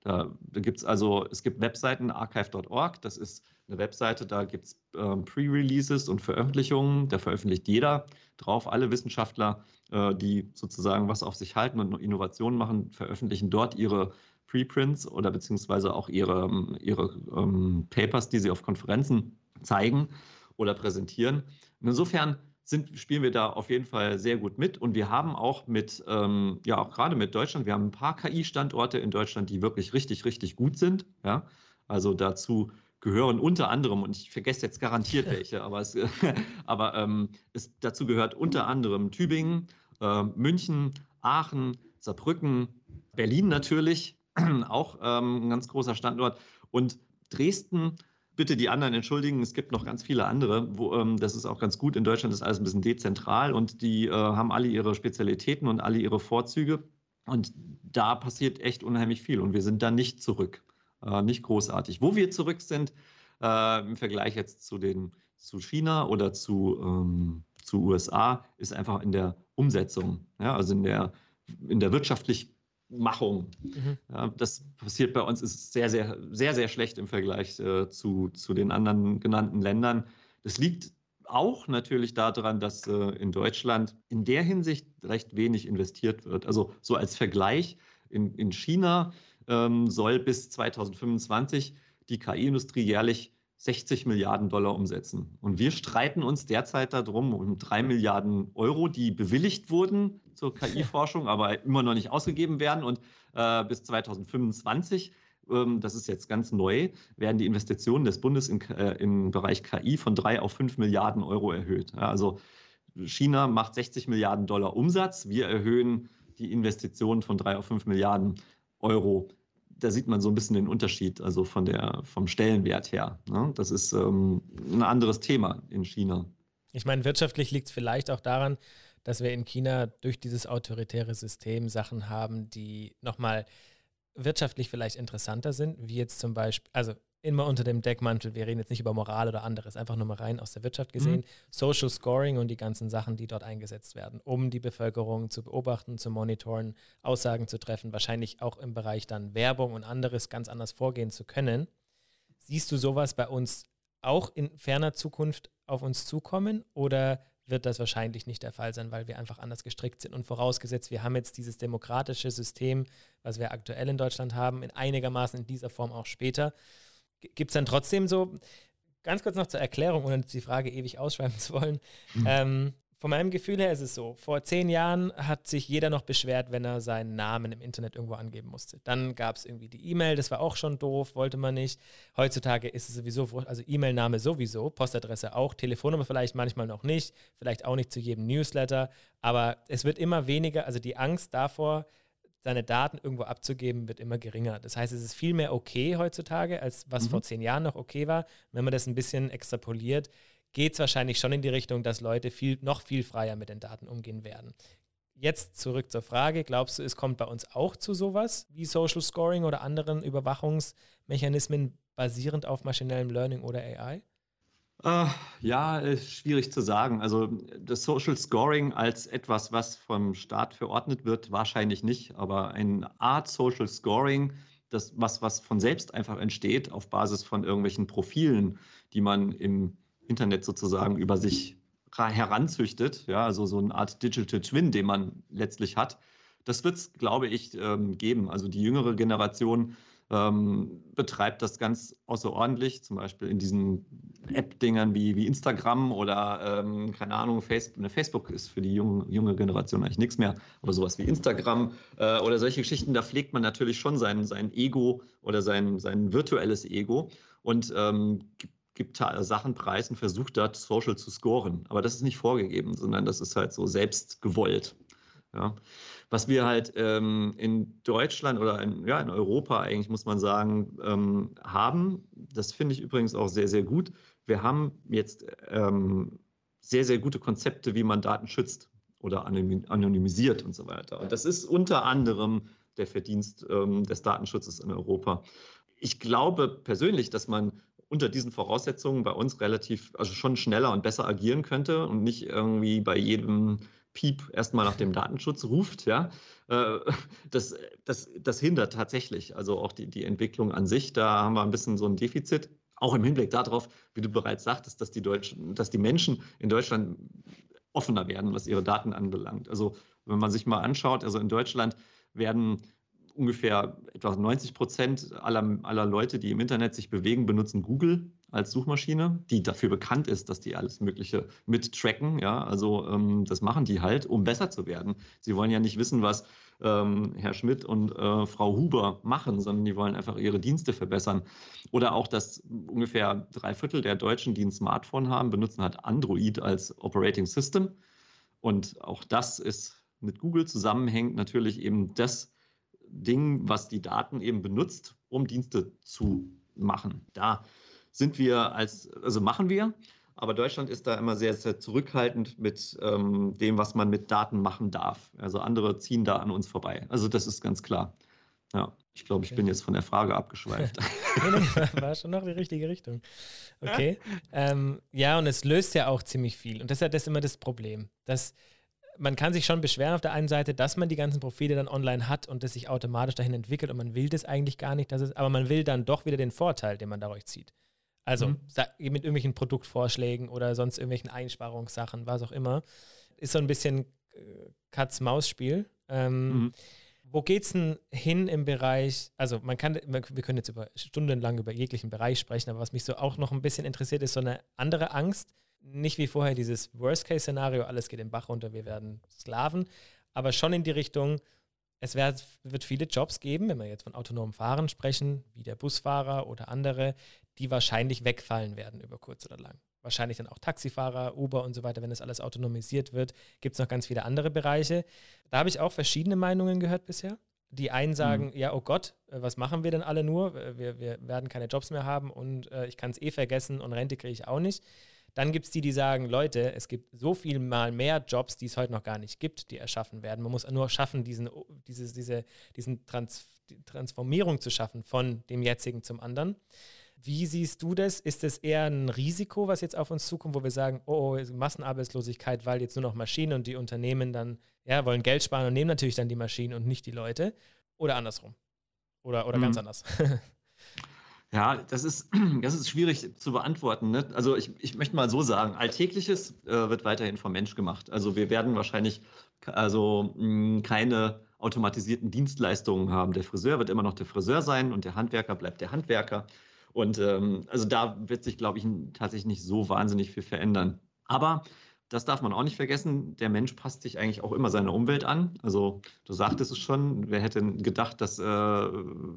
Da, da gibt es also, es gibt Webseiten, archive.org, das ist eine Webseite, da gibt es ähm, Pre-Releases und Veröffentlichungen, da veröffentlicht jeder drauf, alle Wissenschaftler, äh, die sozusagen was auf sich halten und Innovationen machen, veröffentlichen dort ihre Preprints oder beziehungsweise auch ihre, ihre ähm, Papers, die sie auf Konferenzen zeigen oder präsentieren. Und insofern sind, spielen wir da auf jeden Fall sehr gut mit. Und wir haben auch mit, ähm, ja, auch gerade mit Deutschland, wir haben ein paar KI-Standorte in Deutschland, die wirklich richtig, richtig gut sind. Ja? Also dazu gehören unter anderem, und ich vergesse jetzt garantiert welche, aber, es, aber ähm, es, dazu gehört unter anderem Tübingen, äh, München, Aachen, Saarbrücken, Berlin natürlich, auch ähm, ein ganz großer Standort. Und Dresden bitte die anderen entschuldigen. Es gibt noch ganz viele andere. Wo, ähm, das ist auch ganz gut. In Deutschland ist alles ein bisschen dezentral und die äh, haben alle ihre Spezialitäten und alle ihre Vorzüge. Und da passiert echt unheimlich viel. Und wir sind da nicht zurück. Äh, nicht großartig. Wo wir zurück sind, äh, im Vergleich jetzt zu, den, zu China oder zu, ähm, zu USA, ist einfach in der Umsetzung. Ja, also in der, in der wirtschaftlich Machung. Mhm. Das passiert bei uns, ist sehr, sehr, sehr, sehr schlecht im Vergleich äh, zu, zu den anderen genannten Ländern. Das liegt auch natürlich daran, dass äh, in Deutschland in der Hinsicht recht wenig investiert wird. Also so als Vergleich, in, in China ähm, soll bis 2025 die KI-Industrie jährlich 60 Milliarden Dollar umsetzen. Und wir streiten uns derzeit darum, um drei Milliarden Euro, die bewilligt wurden zur KI-Forschung, aber immer noch nicht ausgegeben werden. Und äh, bis 2025, ähm, das ist jetzt ganz neu, werden die Investitionen des Bundes in, äh, im Bereich KI von drei auf fünf Milliarden Euro erhöht. Ja, also China macht 60 Milliarden Dollar Umsatz. Wir erhöhen die Investitionen von drei auf fünf Milliarden Euro da sieht man so ein bisschen den Unterschied, also von der, vom Stellenwert her. Ne? Das ist ähm, ein anderes Thema in China. Ich meine, wirtschaftlich liegt es vielleicht auch daran, dass wir in China durch dieses autoritäre System Sachen haben, die nochmal wirtschaftlich vielleicht interessanter sind, wie jetzt zum Beispiel, also immer unter dem Deckmantel, wir reden jetzt nicht über Moral oder anderes, einfach nur mal rein aus der Wirtschaft gesehen, mhm. Social Scoring und die ganzen Sachen, die dort eingesetzt werden, um die Bevölkerung zu beobachten, zu monitoren, Aussagen zu treffen, wahrscheinlich auch im Bereich dann Werbung und anderes ganz anders vorgehen zu können. Siehst du sowas bei uns auch in ferner Zukunft auf uns zukommen oder wird das wahrscheinlich nicht der Fall sein, weil wir einfach anders gestrickt sind. Und vorausgesetzt, wir haben jetzt dieses demokratische System, was wir aktuell in Deutschland haben, in einigermaßen in dieser Form auch später. Gibt es dann trotzdem so, ganz kurz noch zur Erklärung, ohne die Frage ewig ausschreiben zu wollen. Mhm. Ähm, von meinem Gefühl her ist es so, vor zehn Jahren hat sich jeder noch beschwert, wenn er seinen Namen im Internet irgendwo angeben musste. Dann gab es irgendwie die E-Mail, das war auch schon doof, wollte man nicht. Heutzutage ist es sowieso, also E-Mail-Name sowieso, Postadresse auch, Telefonnummer vielleicht manchmal noch nicht, vielleicht auch nicht zu jedem Newsletter, aber es wird immer weniger, also die Angst davor, seine Daten irgendwo abzugeben, wird immer geringer. Das heißt, es ist viel mehr okay heutzutage, als was mhm. vor zehn Jahren noch okay war. Wenn man das ein bisschen extrapoliert, geht es wahrscheinlich schon in die Richtung, dass Leute viel, noch viel freier mit den Daten umgehen werden. Jetzt zurück zur Frage, glaubst du, es kommt bei uns auch zu sowas wie Social Scoring oder anderen Überwachungsmechanismen basierend auf maschinellem Learning oder AI? Uh, ja, ist schwierig zu sagen. Also das Social Scoring als etwas, was vom Staat verordnet wird, wahrscheinlich nicht. Aber eine Art Social Scoring, das, was, was von selbst einfach entsteht, auf Basis von irgendwelchen Profilen, die man im Internet sozusagen über sich heranzüchtet, ja, also so eine Art Digital Twin, den man letztlich hat, das wird es, glaube ich, ähm, geben. Also die jüngere Generation ähm, betreibt das ganz außerordentlich, zum Beispiel in diesen App-Dingern wie, wie Instagram oder, ähm, keine Ahnung, Facebook, ne, Facebook ist für die junge, junge Generation eigentlich nichts mehr, aber sowas wie Instagram äh, oder solche Geschichten, da pflegt man natürlich schon sein, sein Ego oder sein, sein virtuelles Ego und ähm, Sachen preis und versucht dort Social zu scoren. Aber das ist nicht vorgegeben, sondern das ist halt so selbst gewollt. Ja. Was wir halt ähm, in Deutschland oder in, ja, in Europa eigentlich, muss man sagen, ähm, haben, das finde ich übrigens auch sehr, sehr gut. Wir haben jetzt ähm, sehr, sehr gute Konzepte, wie man Daten schützt oder anonymisiert und so weiter. Und das ist unter anderem der Verdienst ähm, des Datenschutzes in Europa. Ich glaube persönlich, dass man unter diesen Voraussetzungen bei uns relativ, also schon schneller und besser agieren könnte und nicht irgendwie bei jedem Piep erstmal nach dem Datenschutz ruft, ja, äh, das, das, das hindert tatsächlich, also auch die, die Entwicklung an sich, da haben wir ein bisschen so ein Defizit. Auch im Hinblick darauf, wie du bereits sagtest, dass die, Deutschen, dass die Menschen in Deutschland offener werden, was ihre Daten anbelangt. Also wenn man sich mal anschaut, also in Deutschland werden ungefähr etwa 90 Prozent aller, aller Leute, die im Internet sich bewegen, benutzen Google als Suchmaschine, die dafür bekannt ist, dass die alles Mögliche mittracken. Ja, also ähm, das machen die halt, um besser zu werden. Sie wollen ja nicht wissen, was ähm, Herr Schmidt und äh, Frau Huber machen, sondern die wollen einfach ihre Dienste verbessern. Oder auch, dass ungefähr drei Viertel der Deutschen, die ein Smartphone haben, benutzen halt Android als Operating System. Und auch das ist mit Google zusammenhängt natürlich eben das Ding, was die Daten eben benutzt, um Dienste zu machen. Da sind wir als, also machen wir, aber Deutschland ist da immer sehr, sehr zurückhaltend mit ähm, dem, was man mit Daten machen darf. Also andere ziehen da an uns vorbei. Also das ist ganz klar. Ja, ich glaube, ich okay. bin jetzt von der Frage abgeschweift. nee, nee, war schon noch die richtige Richtung. Okay. Ja? Ähm, ja, und es löst ja auch ziemlich viel. Und das ist ja das immer das Problem, dass man kann sich schon beschweren auf der einen Seite, dass man die ganzen Profile dann online hat und das sich automatisch dahin entwickelt und man will das eigentlich gar nicht, dass es, aber man will dann doch wieder den Vorteil, den man dadurch zieht. Also mhm. mit irgendwelchen Produktvorschlägen oder sonst irgendwelchen Einsparungssachen, was auch immer. Ist so ein bisschen äh, Katz-Maus-Spiel. Ähm, mhm. Wo es denn hin im Bereich, also man kann, wir können jetzt über stundenlang über jeglichen Bereich sprechen, aber was mich so auch noch ein bisschen interessiert, ist so eine andere Angst. Nicht wie vorher dieses Worst-Case-Szenario, alles geht den Bach runter, wir werden Sklaven, aber schon in die Richtung, es wird, wird viele Jobs geben, wenn wir jetzt von autonomem Fahren sprechen, wie der Busfahrer oder andere, die wahrscheinlich wegfallen werden über kurz oder lang. Wahrscheinlich dann auch Taxifahrer, Uber und so weiter, wenn das alles autonomisiert wird. Gibt es noch ganz viele andere Bereiche. Da habe ich auch verschiedene Meinungen gehört bisher. Die einen sagen, mhm. ja, oh Gott, äh, was machen wir denn alle nur? Wir, wir werden keine Jobs mehr haben und äh, ich kann es eh vergessen und Rente kriege ich auch nicht. Dann gibt es die, die sagen, Leute, es gibt so viel mal mehr Jobs, die es heute noch gar nicht gibt, die erschaffen werden. Man muss nur schaffen, diesen, dieses, diese, diesen Trans die Transformierung zu schaffen von dem jetzigen zum anderen. Wie siehst du das? Ist es eher ein Risiko, was jetzt auf uns zukommt, wo wir sagen, oh, oh, Massenarbeitslosigkeit, weil jetzt nur noch Maschinen und die Unternehmen dann ja, wollen Geld sparen und nehmen natürlich dann die Maschinen und nicht die Leute? Oder andersrum? Oder, oder mhm. ganz anders? Ja, das ist, das ist schwierig zu beantworten. Ne? Also ich, ich möchte mal so sagen, Alltägliches äh, wird weiterhin vom Mensch gemacht. Also wir werden wahrscheinlich also mh, hm, keine automatisierten Dienstleistungen haben. Der Friseur wird immer noch der Friseur sein und der Handwerker bleibt der Handwerker. Und ähm, also da wird sich, glaube ich, tatsächlich nicht so wahnsinnig viel verändern. Aber das darf man auch nicht vergessen. Der Mensch passt sich eigentlich auch immer seiner Umwelt an. Also du sagtest es schon, wer hätte gedacht, dass äh,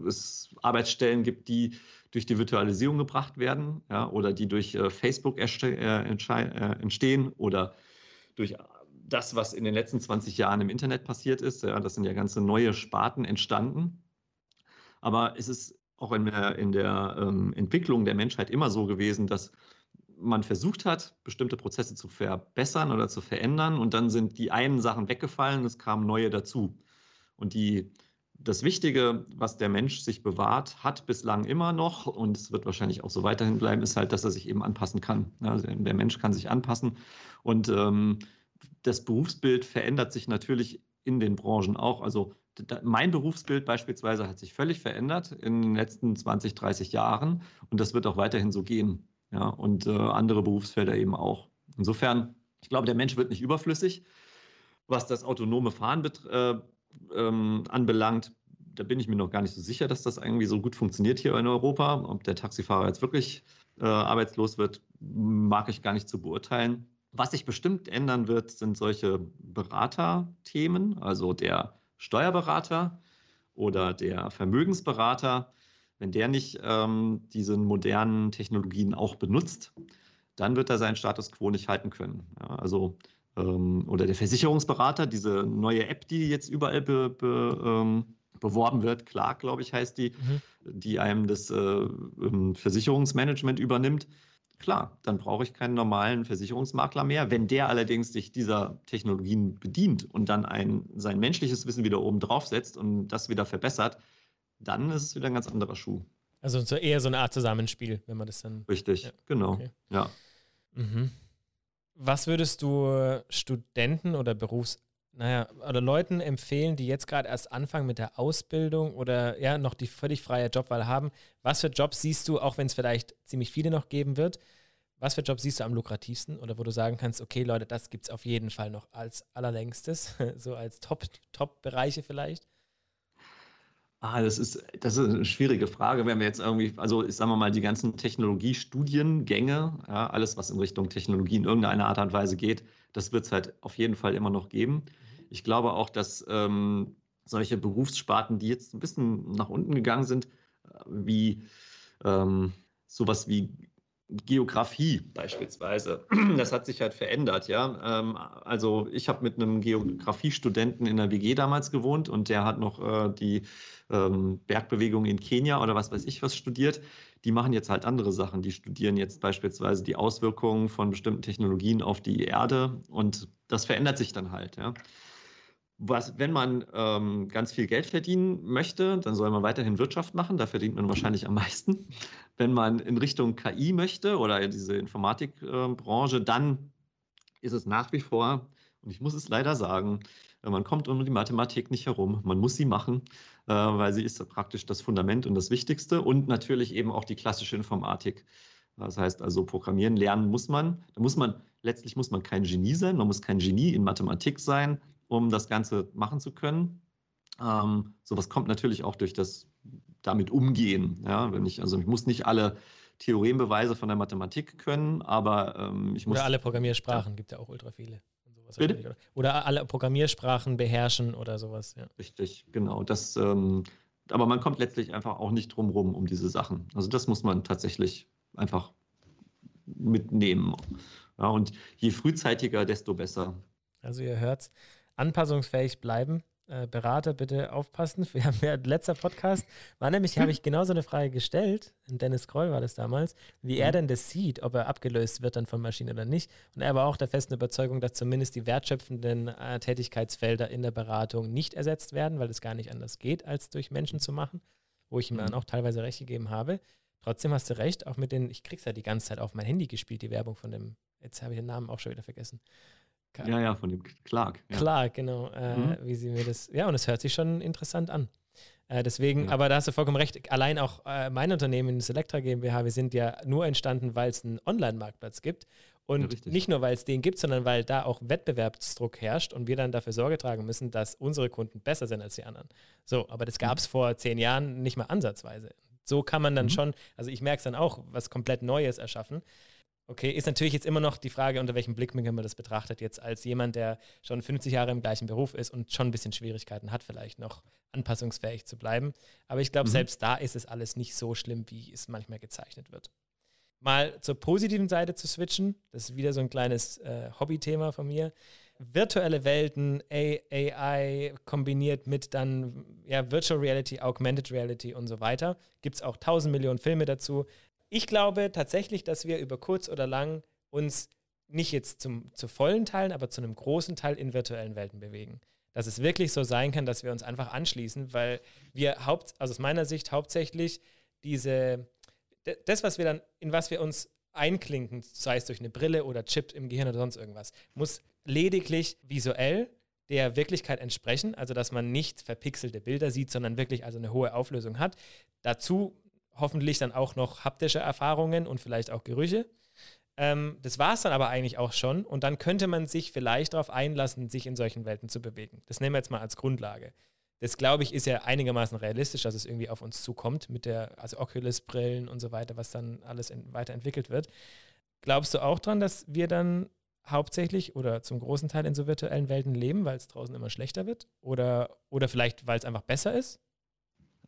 es Arbeitsstellen gibt, die durch die Virtualisierung gebracht werden ja, oder die durch äh, Facebook äh, äh, entstehen oder durch das, was in den letzten 20 Jahren im Internet passiert ist. Ja, das sind ja ganze neue Sparten entstanden. Aber es ist auch in der, in der ähm, Entwicklung der Menschheit immer so gewesen, dass man versucht hat, bestimmte Prozesse zu verbessern oder zu verändern und dann sind die einen Sachen weggefallen, es kamen neue dazu. Und die, das Wichtige, was der Mensch sich bewahrt, hat bislang immer noch und es wird wahrscheinlich auch so weiterhin bleiben, ist halt, dass er sich eben anpassen kann. Also der Mensch kann sich anpassen und ähm, das Berufsbild verändert sich natürlich in den Branchen auch. Also mein Berufsbild beispielsweise hat sich völlig verändert in den letzten 20, 30 Jahren und das wird auch weiterhin so gehen. Ja, und äh, andere Berufsfelder eben auch. Insofern, ich glaube, der Mensch wird nicht überflüssig. Was das autonome Fahren äh, ähm, anbelangt, da bin ich mir noch gar nicht so sicher, dass das irgendwie so gut funktioniert hier in Europa. Ob der Taxifahrer jetzt wirklich äh, arbeitslos wird, mag ich gar nicht zu beurteilen. Was sich bestimmt ändern wird, sind solche Beraterthemen, also der Steuerberater oder der Vermögensberater. Wenn der nicht ähm, diese modernen Technologien auch benutzt, dann wird er seinen Status quo nicht halten können. Ja, also oder der Versicherungsberater, diese neue App, die jetzt überall be, be, ähm, beworben wird, Clark, glaube ich, heißt die, mhm. die einem das äh, ähm, Versicherungsmanagement übernimmt Klar, dann brauche ich keinen normalen Versicherungsmakler mehr. Wenn der allerdings sich dieser Technologien bedient und dann ein, sein menschliches Wissen wieder oben drauf setzt und das wieder verbessert, dann ist es wieder ein ganz anderer Schuh. Also so eher so eine Art Zusammenspiel, wenn man das dann. Richtig, ja. genau. Okay. Ja. Mhm. Was würdest du Studenten oder Berufs, naja, oder Leuten empfehlen, die jetzt gerade erst anfangen mit der Ausbildung oder ja noch die völlig freie Jobwahl haben? Was für Jobs siehst du, auch wenn es vielleicht ziemlich viele noch geben wird, was für Jobs siehst du am lukrativsten oder wo du sagen kannst, okay, Leute, das gibt es auf jeden Fall noch als allerlängstes, so als Top-Top-Bereiche vielleicht? Ah, das ist, das ist eine schwierige Frage, wenn wir jetzt irgendwie, also ich sage mal, die ganzen Technologiestudiengänge, ja, alles, was in Richtung Technologie in irgendeiner Art und Weise geht, das wird es halt auf jeden Fall immer noch geben. Ich glaube auch, dass ähm, solche Berufssparten, die jetzt ein bisschen nach unten gegangen sind, äh, wie ähm, sowas wie Geografie beispielsweise. Das hat sich halt verändert, ja. Ähm, also ich habe mit einem Geografiestudenten in der WG damals gewohnt und der hat noch äh, die ähm, Bergbewegung in Kenia oder was weiß ich was studiert. Die machen jetzt halt andere Sachen. Die studieren jetzt beispielsweise die Auswirkungen von bestimmten Technologien auf die Erde und das verändert sich dann halt, ja was, wenn man ähm, ganz viel Geld verdienen möchte, dann soll man weiterhin Wirtschaft machen, da verdient man wahrscheinlich am meisten. Wenn man in Richtung KI möchte oder diese Informatikbranche, äh, dann ist es nach wie vor, und ich muss es leider sagen, man kommt um die Mathematik nicht herum. Man muss sie machen, äh, weil sie ist praktisch das Fundament und das Wichtigste und natürlich eben auch die klassische Informatik. Das heißt also, Programmieren lernen muss man. Da muss man, letztlich muss man kein Genie sein, man muss kein Genie in Mathematik sein, um das Ganze machen zu können. Ähm, sowas kommt natürlich auch durch das damit umgehen. Ja, wenn ich, also ich muss nicht alle Theorembeweise von der Mathematik können, aber ähm, ich muss. Oder alle Programmiersprachen, ja. gibt ja auch ultra viele. Bitte? Oder alle Programmiersprachen beherrschen oder sowas. Ja. Richtig, genau. Das, ähm, aber man kommt letztlich einfach auch nicht drum rum um diese Sachen. Also das muss man tatsächlich einfach mitnehmen. Ja, und je frühzeitiger, desto besser. Also ihr hört's, anpassungsfähig bleiben. Äh, Berater bitte aufpassen. Wir haben ja letzter Podcast war nämlich, habe ich genauso eine Frage gestellt, Dennis Kroll war das damals, wie er mhm. denn das sieht, ob er abgelöst wird dann von Maschinen oder nicht. Und er war auch der festen Überzeugung, dass zumindest die wertschöpfenden äh, Tätigkeitsfelder in der Beratung nicht ersetzt werden, weil es gar nicht anders geht, als durch Menschen zu machen, wo ich ihm dann mhm. auch teilweise recht gegeben habe. Trotzdem hast du recht, auch mit den, ich krieg's ja die ganze Zeit auf mein Handy gespielt, die Werbung von dem, jetzt habe ich den Namen auch schon wieder vergessen. Ja, ja, von dem Clark. Ja. Clark, genau. Äh, mhm. Wie sie mir das. Ja, und es hört sich schon interessant an. Äh, deswegen, ja. aber da hast du vollkommen recht. Allein auch äh, mein Unternehmen, Selectra GmbH, wir sind ja nur entstanden, weil es einen Online-Marktplatz gibt. Und ja, nicht nur, weil es den gibt, sondern weil da auch Wettbewerbsdruck herrscht und wir dann dafür Sorge tragen müssen, dass unsere Kunden besser sind als die anderen. So, aber das gab es mhm. vor zehn Jahren nicht mal ansatzweise. So kann man dann mhm. schon, also ich merke es dann auch, was komplett Neues erschaffen. Okay, ist natürlich jetzt immer noch die Frage, unter welchem Blickwinkel man das betrachtet, jetzt als jemand, der schon 50 Jahre im gleichen Beruf ist und schon ein bisschen Schwierigkeiten hat, vielleicht noch anpassungsfähig zu bleiben. Aber ich glaube, mhm. selbst da ist es alles nicht so schlimm, wie es manchmal gezeichnet wird. Mal zur positiven Seite zu switchen, das ist wieder so ein kleines äh, Hobbythema von mir. Virtuelle Welten, AI kombiniert mit dann ja, Virtual Reality, Augmented Reality und so weiter. Gibt es auch tausend Millionen Filme dazu ich glaube tatsächlich, dass wir über kurz oder lang uns nicht jetzt zum, zu vollen Teilen, aber zu einem großen Teil in virtuellen Welten bewegen. Dass es wirklich so sein kann, dass wir uns einfach anschließen, weil wir haupt, also aus meiner Sicht hauptsächlich diese, das, was wir dann, in was wir uns einklinken, sei es durch eine Brille oder Chip im Gehirn oder sonst irgendwas, muss lediglich visuell der Wirklichkeit entsprechen, also dass man nicht verpixelte Bilder sieht, sondern wirklich also eine hohe Auflösung hat. Dazu hoffentlich dann auch noch haptische Erfahrungen und vielleicht auch Gerüche. Ähm, das war es dann aber eigentlich auch schon. Und dann könnte man sich vielleicht darauf einlassen, sich in solchen Welten zu bewegen. Das nehmen wir jetzt mal als Grundlage. Das glaube ich ist ja einigermaßen realistisch, dass es irgendwie auf uns zukommt mit der, also Oculus-Brillen und so weiter, was dann alles in, weiterentwickelt wird. Glaubst du auch dran, dass wir dann hauptsächlich oder zum großen Teil in so virtuellen Welten leben, weil es draußen immer schlechter wird? Oder, oder vielleicht, weil es einfach besser ist?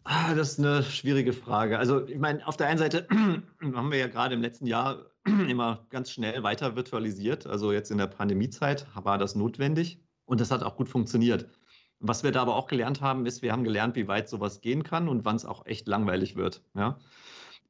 Ah, das ist eine schwierige Frage. Also, ich meine, auf der einen Seite haben wir ja gerade im letzten Jahr immer ganz schnell weiter virtualisiert. Also jetzt in der Pandemiezeit war das notwendig und das hat auch gut funktioniert. Was wir da aber auch gelernt haben, ist, wir haben gelernt, wie weit sowas gehen kann und wann es auch echt langweilig wird. Ja?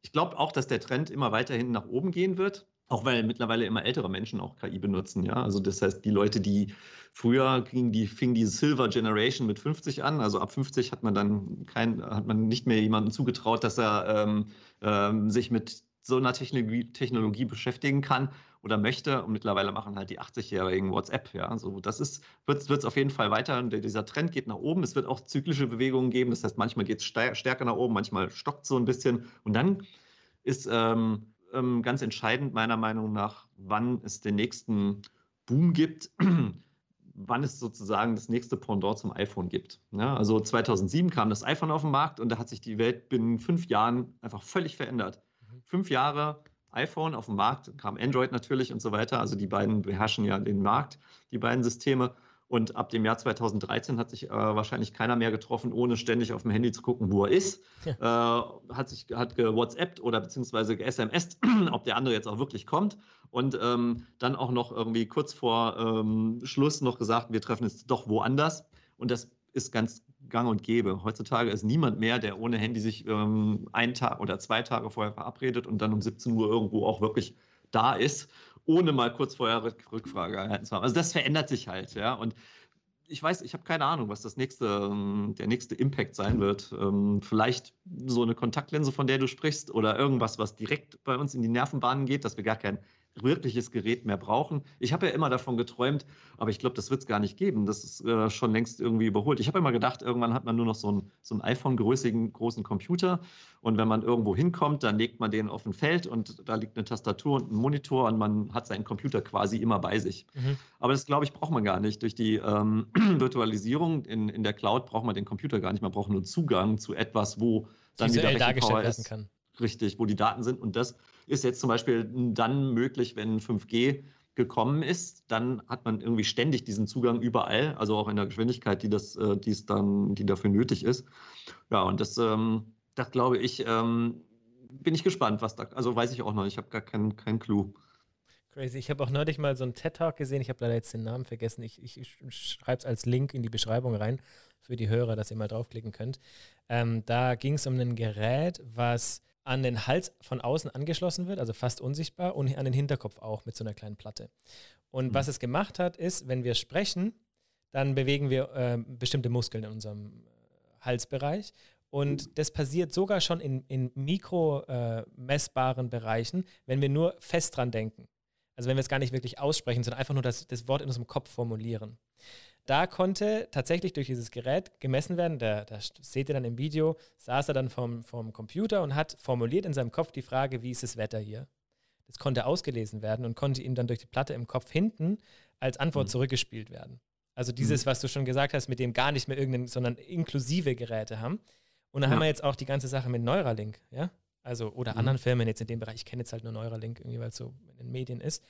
Ich glaube auch, dass der Trend immer weiterhin nach oben gehen wird. Auch weil mittlerweile immer ältere Menschen auch KI benutzen, ja. Also das heißt, die Leute, die früher ging, die fing die Silver Generation mit 50 an. Also ab 50 hat man dann kein, hat man nicht mehr jemandem zugetraut, dass er ähm, ähm, sich mit so einer Technologie, Technologie beschäftigen kann oder möchte. Und mittlerweile machen halt die 80-Jährigen WhatsApp. Ja, also das ist, wird es auf jeden Fall weiter. Dieser Trend geht nach oben. Es wird auch zyklische Bewegungen geben. Das heißt, manchmal geht es stärker nach oben, manchmal stockt so ein bisschen. Und dann ist ähm, ähm, ganz entscheidend meiner Meinung nach, wann es den nächsten Boom gibt, wann es sozusagen das nächste Pendant zum iPhone gibt. Ja, also 2007 kam das iPhone auf den Markt und da hat sich die Welt binnen fünf Jahren einfach völlig verändert. Mhm. Fünf Jahre iPhone auf den Markt, kam Android natürlich und so weiter. Also die beiden beherrschen ja den Markt, die beiden Systeme. Und ab dem Jahr 2013 hat sich äh, wahrscheinlich keiner mehr getroffen, ohne ständig auf dem Handy zu gucken, wo er ist. Ja. Äh, hat sich hat gewhatsappt oder beziehungsweise ge-SMSt, ob der andere jetzt auch wirklich kommt. Und ähm, dann auch noch irgendwie kurz vor ähm, Schluss noch gesagt, wir treffen uns doch woanders. Und das ist ganz gang und gäbe. Heutzutage ist niemand mehr, der ohne Handy sich ähm, einen Tag oder zwei Tage vorher verabredet und dann um 17 Uhr irgendwo auch wirklich da ist ohne mal kurz vorher Rückfrage erhalten zu haben. Also das verändert sich halt, ja. Und ich weiß, ich habe keine Ahnung, was das nächste, ähm, der nächste Impact sein wird. Ähm, vielleicht so eine Kontaktlinse, von der du sprichst, oder irgendwas, was direkt bei uns in die Nervenbahnen geht, dass wir gar kein wirkliches Gerät mehr brauchen. Ich habe ja immer davon geträumt, aber ich glaube, das wird es gar nicht geben. Das ist äh, schon längst irgendwie überholt. Ich habe immer gedacht, irgendwann hat man nur noch so einen so ein iPhone-größigen großen Computer und wenn man irgendwo hinkommt, dann legt man den auf ein Feld und da liegt eine Tastatur und ein Monitor und man hat seinen Computer quasi immer bei sich. Mhm. Aber das, glaube ich, braucht man gar nicht. Durch die ähm, Virtualisierung in, in der Cloud braucht man den Computer gar nicht. Man braucht nur Zugang zu etwas, wo dann wieder dargestellt werden kann. Richtig, wo die Daten sind. Und das ist jetzt zum Beispiel dann möglich, wenn 5G gekommen ist, dann hat man irgendwie ständig diesen Zugang überall, also auch in der Geschwindigkeit, die das, äh, die es dann, die dafür nötig ist. Ja, und das, ähm, das glaube ich, ähm, bin ich gespannt, was da, also weiß ich auch noch, ich habe gar keinen kein Clou. Crazy. Ich habe auch neulich mal so einen TED-Talk gesehen, ich habe leider jetzt den Namen vergessen, ich, ich, schreibe es als Link in die Beschreibung rein für die Hörer, dass ihr mal draufklicken könnt. Ähm, da ging es um ein Gerät, was an den Hals von außen angeschlossen wird, also fast unsichtbar, und an den Hinterkopf auch mit so einer kleinen Platte. Und mhm. was es gemacht hat, ist, wenn wir sprechen, dann bewegen wir äh, bestimmte Muskeln in unserem äh, Halsbereich. Und das passiert sogar schon in, in mikromessbaren äh, Bereichen, wenn wir nur fest dran denken. Also wenn wir es gar nicht wirklich aussprechen, sondern einfach nur das, das Wort in unserem Kopf formulieren da konnte tatsächlich durch dieses Gerät gemessen werden. Da, da seht ihr dann im Video, saß er dann vom, vom Computer und hat formuliert in seinem Kopf die Frage, wie ist das Wetter hier? Das konnte ausgelesen werden und konnte ihm dann durch die Platte im Kopf hinten als Antwort mhm. zurückgespielt werden. Also dieses, mhm. was du schon gesagt hast, mit dem gar nicht mehr irgendeinen, sondern inklusive Geräte haben. Und da ja. haben wir jetzt auch die ganze Sache mit Neuralink, ja? Also, oder mhm. anderen Firmen jetzt in dem Bereich, ich kenne jetzt halt nur Neuralink, irgendwie, weil es so in den Medien ist,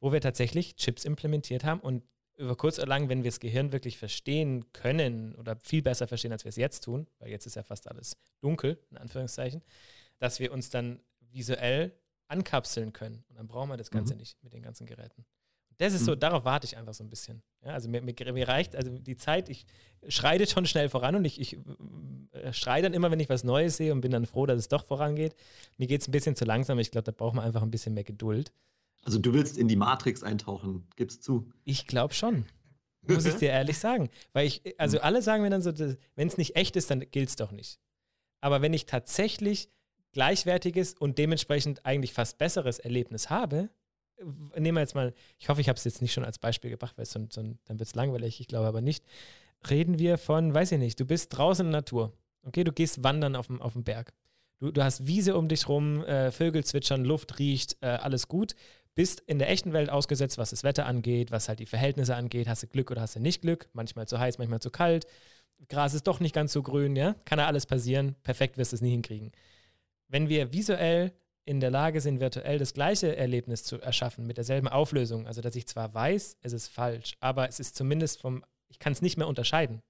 wo wir tatsächlich Chips implementiert haben und über kurz oder lang, wenn wir das Gehirn wirklich verstehen können oder viel besser verstehen, als wir es jetzt tun, weil jetzt ist ja fast alles dunkel, in Anführungszeichen, dass wir uns dann visuell ankapseln können. Und dann brauchen wir das Ganze mhm. nicht mit den ganzen Geräten. Das ist so, mhm. darauf warte ich einfach so ein bisschen. Ja, also mir, mir, mir, reicht, also die Zeit, ich schreite schon schnell voran und ich, ich äh, schreie dann immer, wenn ich was Neues sehe und bin dann froh, dass es doch vorangeht. Mir geht es ein bisschen zu langsam. Ich glaube, da braucht man einfach ein bisschen mehr Geduld. Also du willst in die Matrix eintauchen, gibst zu. Ich glaube schon. Muss ich dir ehrlich sagen. Weil ich, also alle sagen mir dann so, wenn es nicht echt ist, dann gilt es doch nicht. Aber wenn ich tatsächlich gleichwertiges und dementsprechend eigentlich fast besseres Erlebnis habe, nehmen wir jetzt mal, ich hoffe, ich habe es jetzt nicht schon als Beispiel gebracht, weil so, so, dann wird es langweilig, ich glaube aber nicht. Reden wir von, weiß ich nicht, du bist draußen in der Natur. Okay, du gehst wandern auf dem, auf dem Berg. Du, du hast Wiese um dich rum, äh, Vögel zwitschern, Luft riecht, äh, alles gut. Bist in der echten Welt ausgesetzt, was das Wetter angeht, was halt die Verhältnisse angeht. Hast du Glück oder hast du nicht Glück? Manchmal zu heiß, manchmal zu kalt. Gras ist doch nicht ganz so grün, ja? Kann ja alles passieren. Perfekt wirst du es nie hinkriegen. Wenn wir visuell in der Lage sind, virtuell das gleiche Erlebnis zu erschaffen, mit derselben Auflösung, also dass ich zwar weiß, es ist falsch, aber es ist zumindest vom, ich kann es nicht mehr unterscheiden.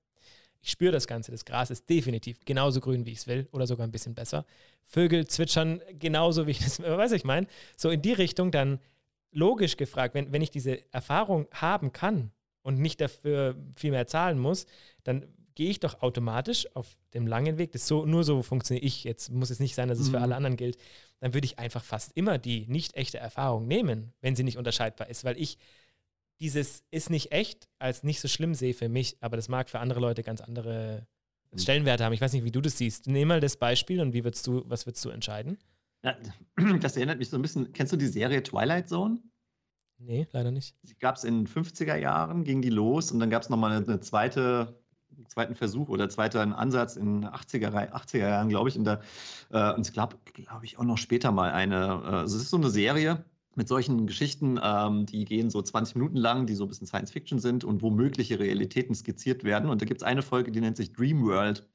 Ich spüre das Ganze. Das Gras ist definitiv genauso grün, wie ich es will, oder sogar ein bisschen besser. Vögel zwitschern genauso, wie ich das, weiß ich meine. So in die Richtung dann logisch gefragt, wenn, wenn ich diese Erfahrung haben kann und nicht dafür viel mehr zahlen muss, dann gehe ich doch automatisch auf dem langen Weg, das so, nur so funktioniere ich, jetzt muss es nicht sein, dass es mhm. für alle anderen gilt, dann würde ich einfach fast immer die nicht echte Erfahrung nehmen, wenn sie nicht unterscheidbar ist, weil ich dieses ist nicht echt als nicht so schlimm sehe für mich, aber das mag für andere Leute ganz andere mhm. Stellenwerte haben. Ich weiß nicht, wie du das siehst. Nimm mal das Beispiel und wie würdest du, was würdest du entscheiden? Das erinnert mich so ein bisschen, kennst du die Serie Twilight Zone? Nee, leider nicht. Die gab es in den 50er Jahren, ging die los und dann gab es nochmal eine, eine zweite zweiten Versuch oder zweiten Ansatz in 80er, 80er Jahren, glaube ich. In der, äh, und es gab, glaube ich, auch noch später mal eine. Äh, also es ist so eine Serie mit solchen Geschichten, ähm, die gehen so 20 Minuten lang, die so ein bisschen Science Fiction sind und wo mögliche Realitäten skizziert werden. Und da gibt es eine Folge, die nennt sich Dream World.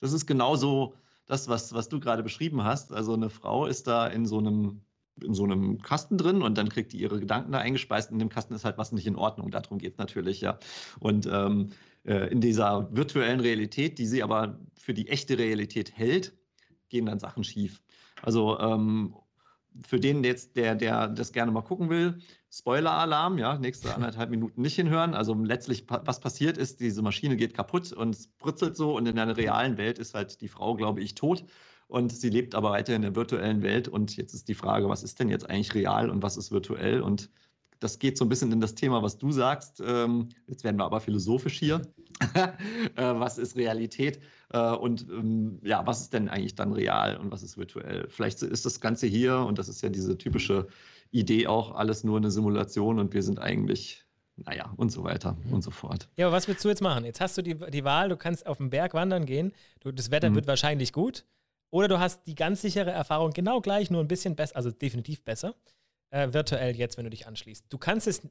Das ist genauso das, was, was du gerade beschrieben hast. Also eine Frau ist da in so einem in so einem Kasten drin und dann kriegt die ihre Gedanken da eingespeist. In dem Kasten ist halt was nicht in Ordnung. Darum geht es natürlich, ja. Und ähm, äh, in dieser virtuellen Realität, die sie aber für die echte Realität hält, gehen dann Sachen schief. Also ähm, für den jetzt, der, der das gerne mal gucken will, Spoiler-Alarm, ja, nächste anderthalb Minuten nicht hinhören. Also letztlich, was passiert ist, diese Maschine geht kaputt und es britzelt so und in der realen Welt ist halt die Frau, glaube ich, tot und sie lebt aber weiter in der virtuellen Welt und jetzt ist die Frage, was ist denn jetzt eigentlich real und was ist virtuell und das geht so ein bisschen in das Thema, was du sagst. Ähm, jetzt werden wir aber philosophisch hier. äh, was ist Realität? Äh, und ähm, ja, was ist denn eigentlich dann real und was ist virtuell? Vielleicht ist das Ganze hier, und das ist ja diese typische Idee auch, alles nur eine Simulation und wir sind eigentlich naja, und so weiter mhm. und so fort. Ja, aber was willst du jetzt machen? Jetzt hast du die, die Wahl, du kannst auf den Berg wandern gehen, du, das Wetter mhm. wird wahrscheinlich gut, oder du hast die ganz sichere Erfahrung genau gleich, nur ein bisschen besser, also definitiv besser äh, virtuell jetzt, wenn du dich anschließt. Du kannst es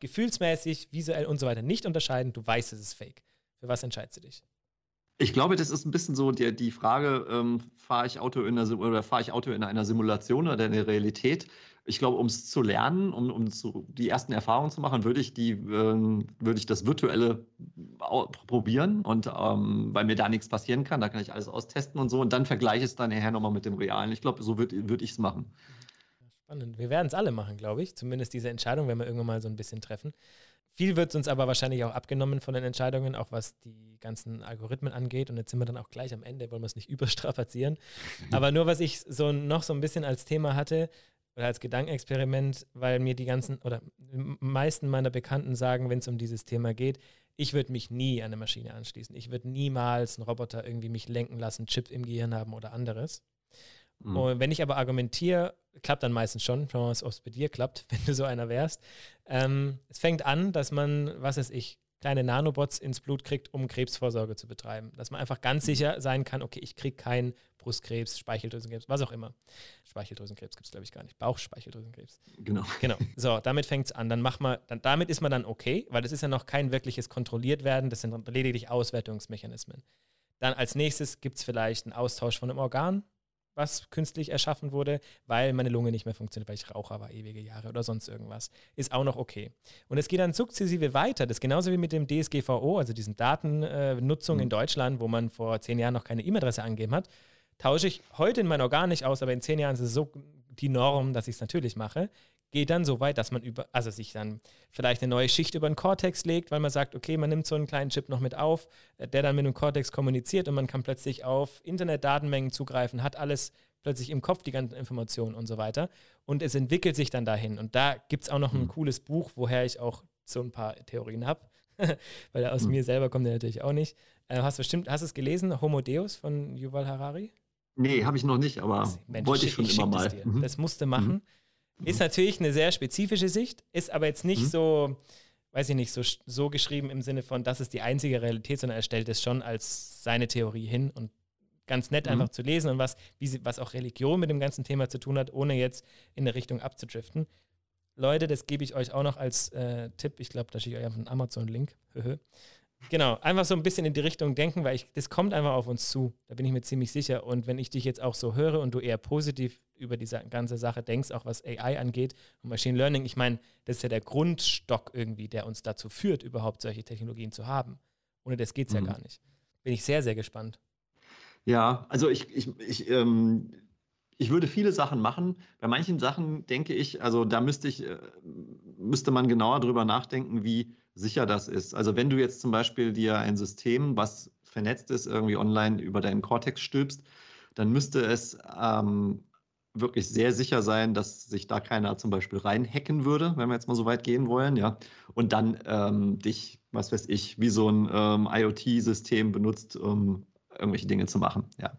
gefühlsmäßig, visuell und so weiter nicht unterscheiden. Du weißt, es ist fake. Für was entscheidest du dich? Ich glaube, das ist ein bisschen so die, die Frage, ähm, fahre ich Auto in einer oder fahre ich Auto in einer Simulation oder in der Realität? Ich glaube, um es zu lernen, um, um zu, die ersten Erfahrungen zu machen, würde ich die, ähm, würde ich das Virtuelle probieren und ähm, weil mir da nichts passieren kann, da kann ich alles austesten und so und dann vergleiche es dann nachher nochmal mit dem Realen. Ich glaube, so würde würd ich es machen. Spannend. Wir werden es alle machen, glaube ich. Zumindest diese Entscheidung werden wir irgendwann mal so ein bisschen treffen. Viel wird uns aber wahrscheinlich auch abgenommen von den Entscheidungen, auch was die ganzen Algorithmen angeht. Und jetzt sind wir dann auch gleich am Ende, wollen wir es nicht überstrapazieren. Aber nur, was ich so noch so ein bisschen als Thema hatte oder als Gedankenexperiment, weil mir die ganzen oder die meisten meiner Bekannten sagen, wenn es um dieses Thema geht, ich würde mich nie an eine Maschine anschließen. Ich würde niemals einen Roboter irgendwie mich lenken lassen, Chip im Gehirn haben oder anderes. Mhm. Und wenn ich aber argumentiere, klappt dann meistens schon, schauen wir mal, ob es bei dir klappt, wenn du so einer wärst. Ähm, es fängt an, dass man, was weiß ich, kleine Nanobots ins Blut kriegt, um Krebsvorsorge zu betreiben. Dass man einfach ganz mhm. sicher sein kann, okay, ich kriege keinen Brustkrebs, Speicheldrüsenkrebs, was auch immer. Speicheldrüsenkrebs gibt es, glaube ich, gar nicht. Bauchspeicheldrüsenkrebs. Genau. Genau. So, damit fängt es an. Dann macht man, dann, damit ist man dann okay, weil das ist ja noch kein wirkliches kontrolliert werden, das sind lediglich Auswertungsmechanismen. Dann als nächstes gibt es vielleicht einen Austausch von einem Organ, was künstlich erschaffen wurde, weil meine Lunge nicht mehr funktioniert, weil ich Raucher war ewige Jahre oder sonst irgendwas. Ist auch noch okay. Und es geht dann sukzessive weiter. Das ist genauso wie mit dem DSGVO, also diesen Datennutzung mhm. in Deutschland, wo man vor zehn Jahren noch keine E-Mail-Adresse angegeben hat. Tausche ich heute in mein Organ nicht aus, aber in zehn Jahren ist es so die Norm, dass ich es natürlich mache. Geht dann so weit, dass man über, also sich dann vielleicht eine neue Schicht über den Cortex legt, weil man sagt, okay, man nimmt so einen kleinen Chip noch mit auf, äh, der dann mit dem Cortex kommuniziert und man kann plötzlich auf Internetdatenmengen zugreifen, hat alles plötzlich im Kopf, die ganzen Informationen und so weiter. Und es entwickelt sich dann dahin. Und da gibt es auch noch ein mhm. cooles Buch, woher ich auch so ein paar Theorien habe. weil aus mhm. mir selber kommt der natürlich auch nicht. Äh, hast du bestimmt, hast es gelesen, Homo Deus von Yuval Harari? Nee, habe ich noch nicht, aber Mensch, wollte ich schon ich immer mal. Mhm. Das musste machen. Ist natürlich eine sehr spezifische Sicht, ist aber jetzt nicht mhm. so, weiß ich nicht, so, so geschrieben im Sinne von, das ist die einzige Realität, sondern er stellt es schon als seine Theorie hin und ganz nett mhm. einfach zu lesen und was, wie was auch Religion mit dem ganzen Thema zu tun hat, ohne jetzt in eine Richtung abzudriften. Leute, das gebe ich euch auch noch als äh, Tipp. Ich glaube, da schicke ich euch einfach einen Amazon-Link. Genau, einfach so ein bisschen in die Richtung denken, weil ich, das kommt einfach auf uns zu. Da bin ich mir ziemlich sicher. Und wenn ich dich jetzt auch so höre und du eher positiv über diese ganze Sache denkst, auch was AI angeht und Machine Learning, ich meine, das ist ja der Grundstock irgendwie, der uns dazu führt, überhaupt solche Technologien zu haben. Ohne das geht es mhm. ja gar nicht. Bin ich sehr, sehr gespannt. Ja, also ich, ich, ich, ähm, ich würde viele Sachen machen. Bei manchen Sachen denke ich, also da müsste ich, äh, müsste man genauer drüber nachdenken, wie sicher das ist. Also wenn du jetzt zum Beispiel dir ein System, was vernetzt ist, irgendwie online über deinen Cortex stülpst, dann müsste es ähm, wirklich sehr sicher sein, dass sich da keiner zum Beispiel reinhacken würde, wenn wir jetzt mal so weit gehen wollen, ja. Und dann ähm, dich, was weiß ich, wie so ein ähm, IoT-System benutzt, um irgendwelche Dinge zu machen, ja.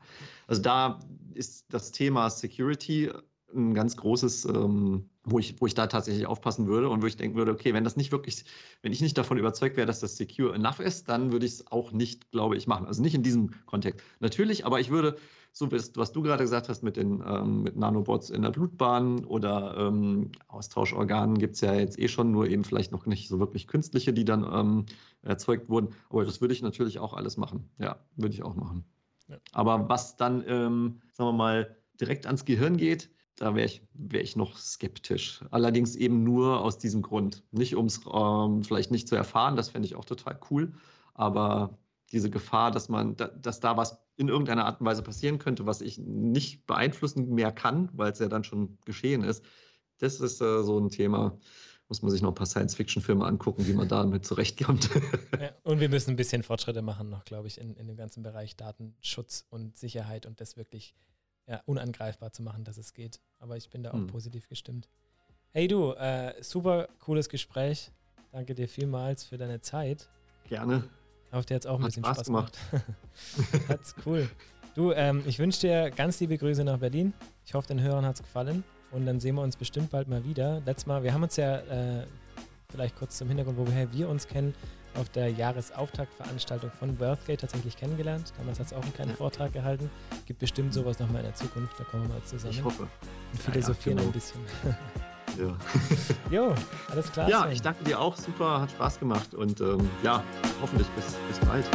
Also da ist das Thema Security ein ganz großes, ähm, wo, ich, wo ich da tatsächlich aufpassen würde und wo ich denken würde, okay, wenn das nicht wirklich, wenn ich nicht davon überzeugt wäre, dass das secure enough ist, dann würde ich es auch nicht, glaube ich, machen. Also nicht in diesem Kontext. Natürlich, aber ich würde, so was du gerade gesagt hast mit den ähm, mit Nanobots in der Blutbahn oder ähm, Austauschorganen gibt es ja jetzt eh schon, nur eben vielleicht noch nicht so wirklich künstliche, die dann ähm, erzeugt wurden. Aber das würde ich natürlich auch alles machen. Ja, würde ich auch machen. Ja. Aber was dann, ähm, sagen wir mal, direkt ans Gehirn geht, da wäre ich, wär ich noch skeptisch. Allerdings eben nur aus diesem Grund. Nicht, um es ähm, vielleicht nicht zu erfahren, das fände ich auch total cool, aber diese Gefahr, dass man, dass da was in irgendeiner Art und Weise passieren könnte, was ich nicht beeinflussen mehr kann, weil es ja dann schon geschehen ist, das ist äh, so ein Thema. Muss man sich noch ein paar Science-Fiction-Filme angucken, wie man damit zurechtkommt. Ja, und wir müssen ein bisschen Fortschritte machen noch, glaube ich, in, in dem ganzen Bereich Datenschutz und Sicherheit und das wirklich ja, unangreifbar zu machen, dass es geht. Aber ich bin da auch hm. positiv gestimmt. Hey du, äh, super cooles Gespräch. Danke dir vielmals für deine Zeit. Gerne. Auf der jetzt auch ein Hat bisschen Spaß, Spaß gemacht. Hat's cool. Du, ähm, ich wünsche dir ganz liebe Grüße nach Berlin. Ich hoffe, den Hörern hat es gefallen. Und dann sehen wir uns bestimmt bald mal wieder. Letztes Mal, wir haben uns ja äh, vielleicht kurz zum Hintergrund, woher wir uns kennen, auf der Jahresauftaktveranstaltung von Worthgate tatsächlich kennengelernt. Damals hat es auch einen kleinen ja. Vortrag gehalten. Gibt bestimmt sowas nochmal in der Zukunft, da kommen wir mal zusammen. Ich hoffe. Und philosophieren ja, ja, genau. ein bisschen. ja. jo, alles klar. Ja, ich danke dir auch. Super, hat Spaß gemacht und ähm, ja, hoffentlich bis, bis bald.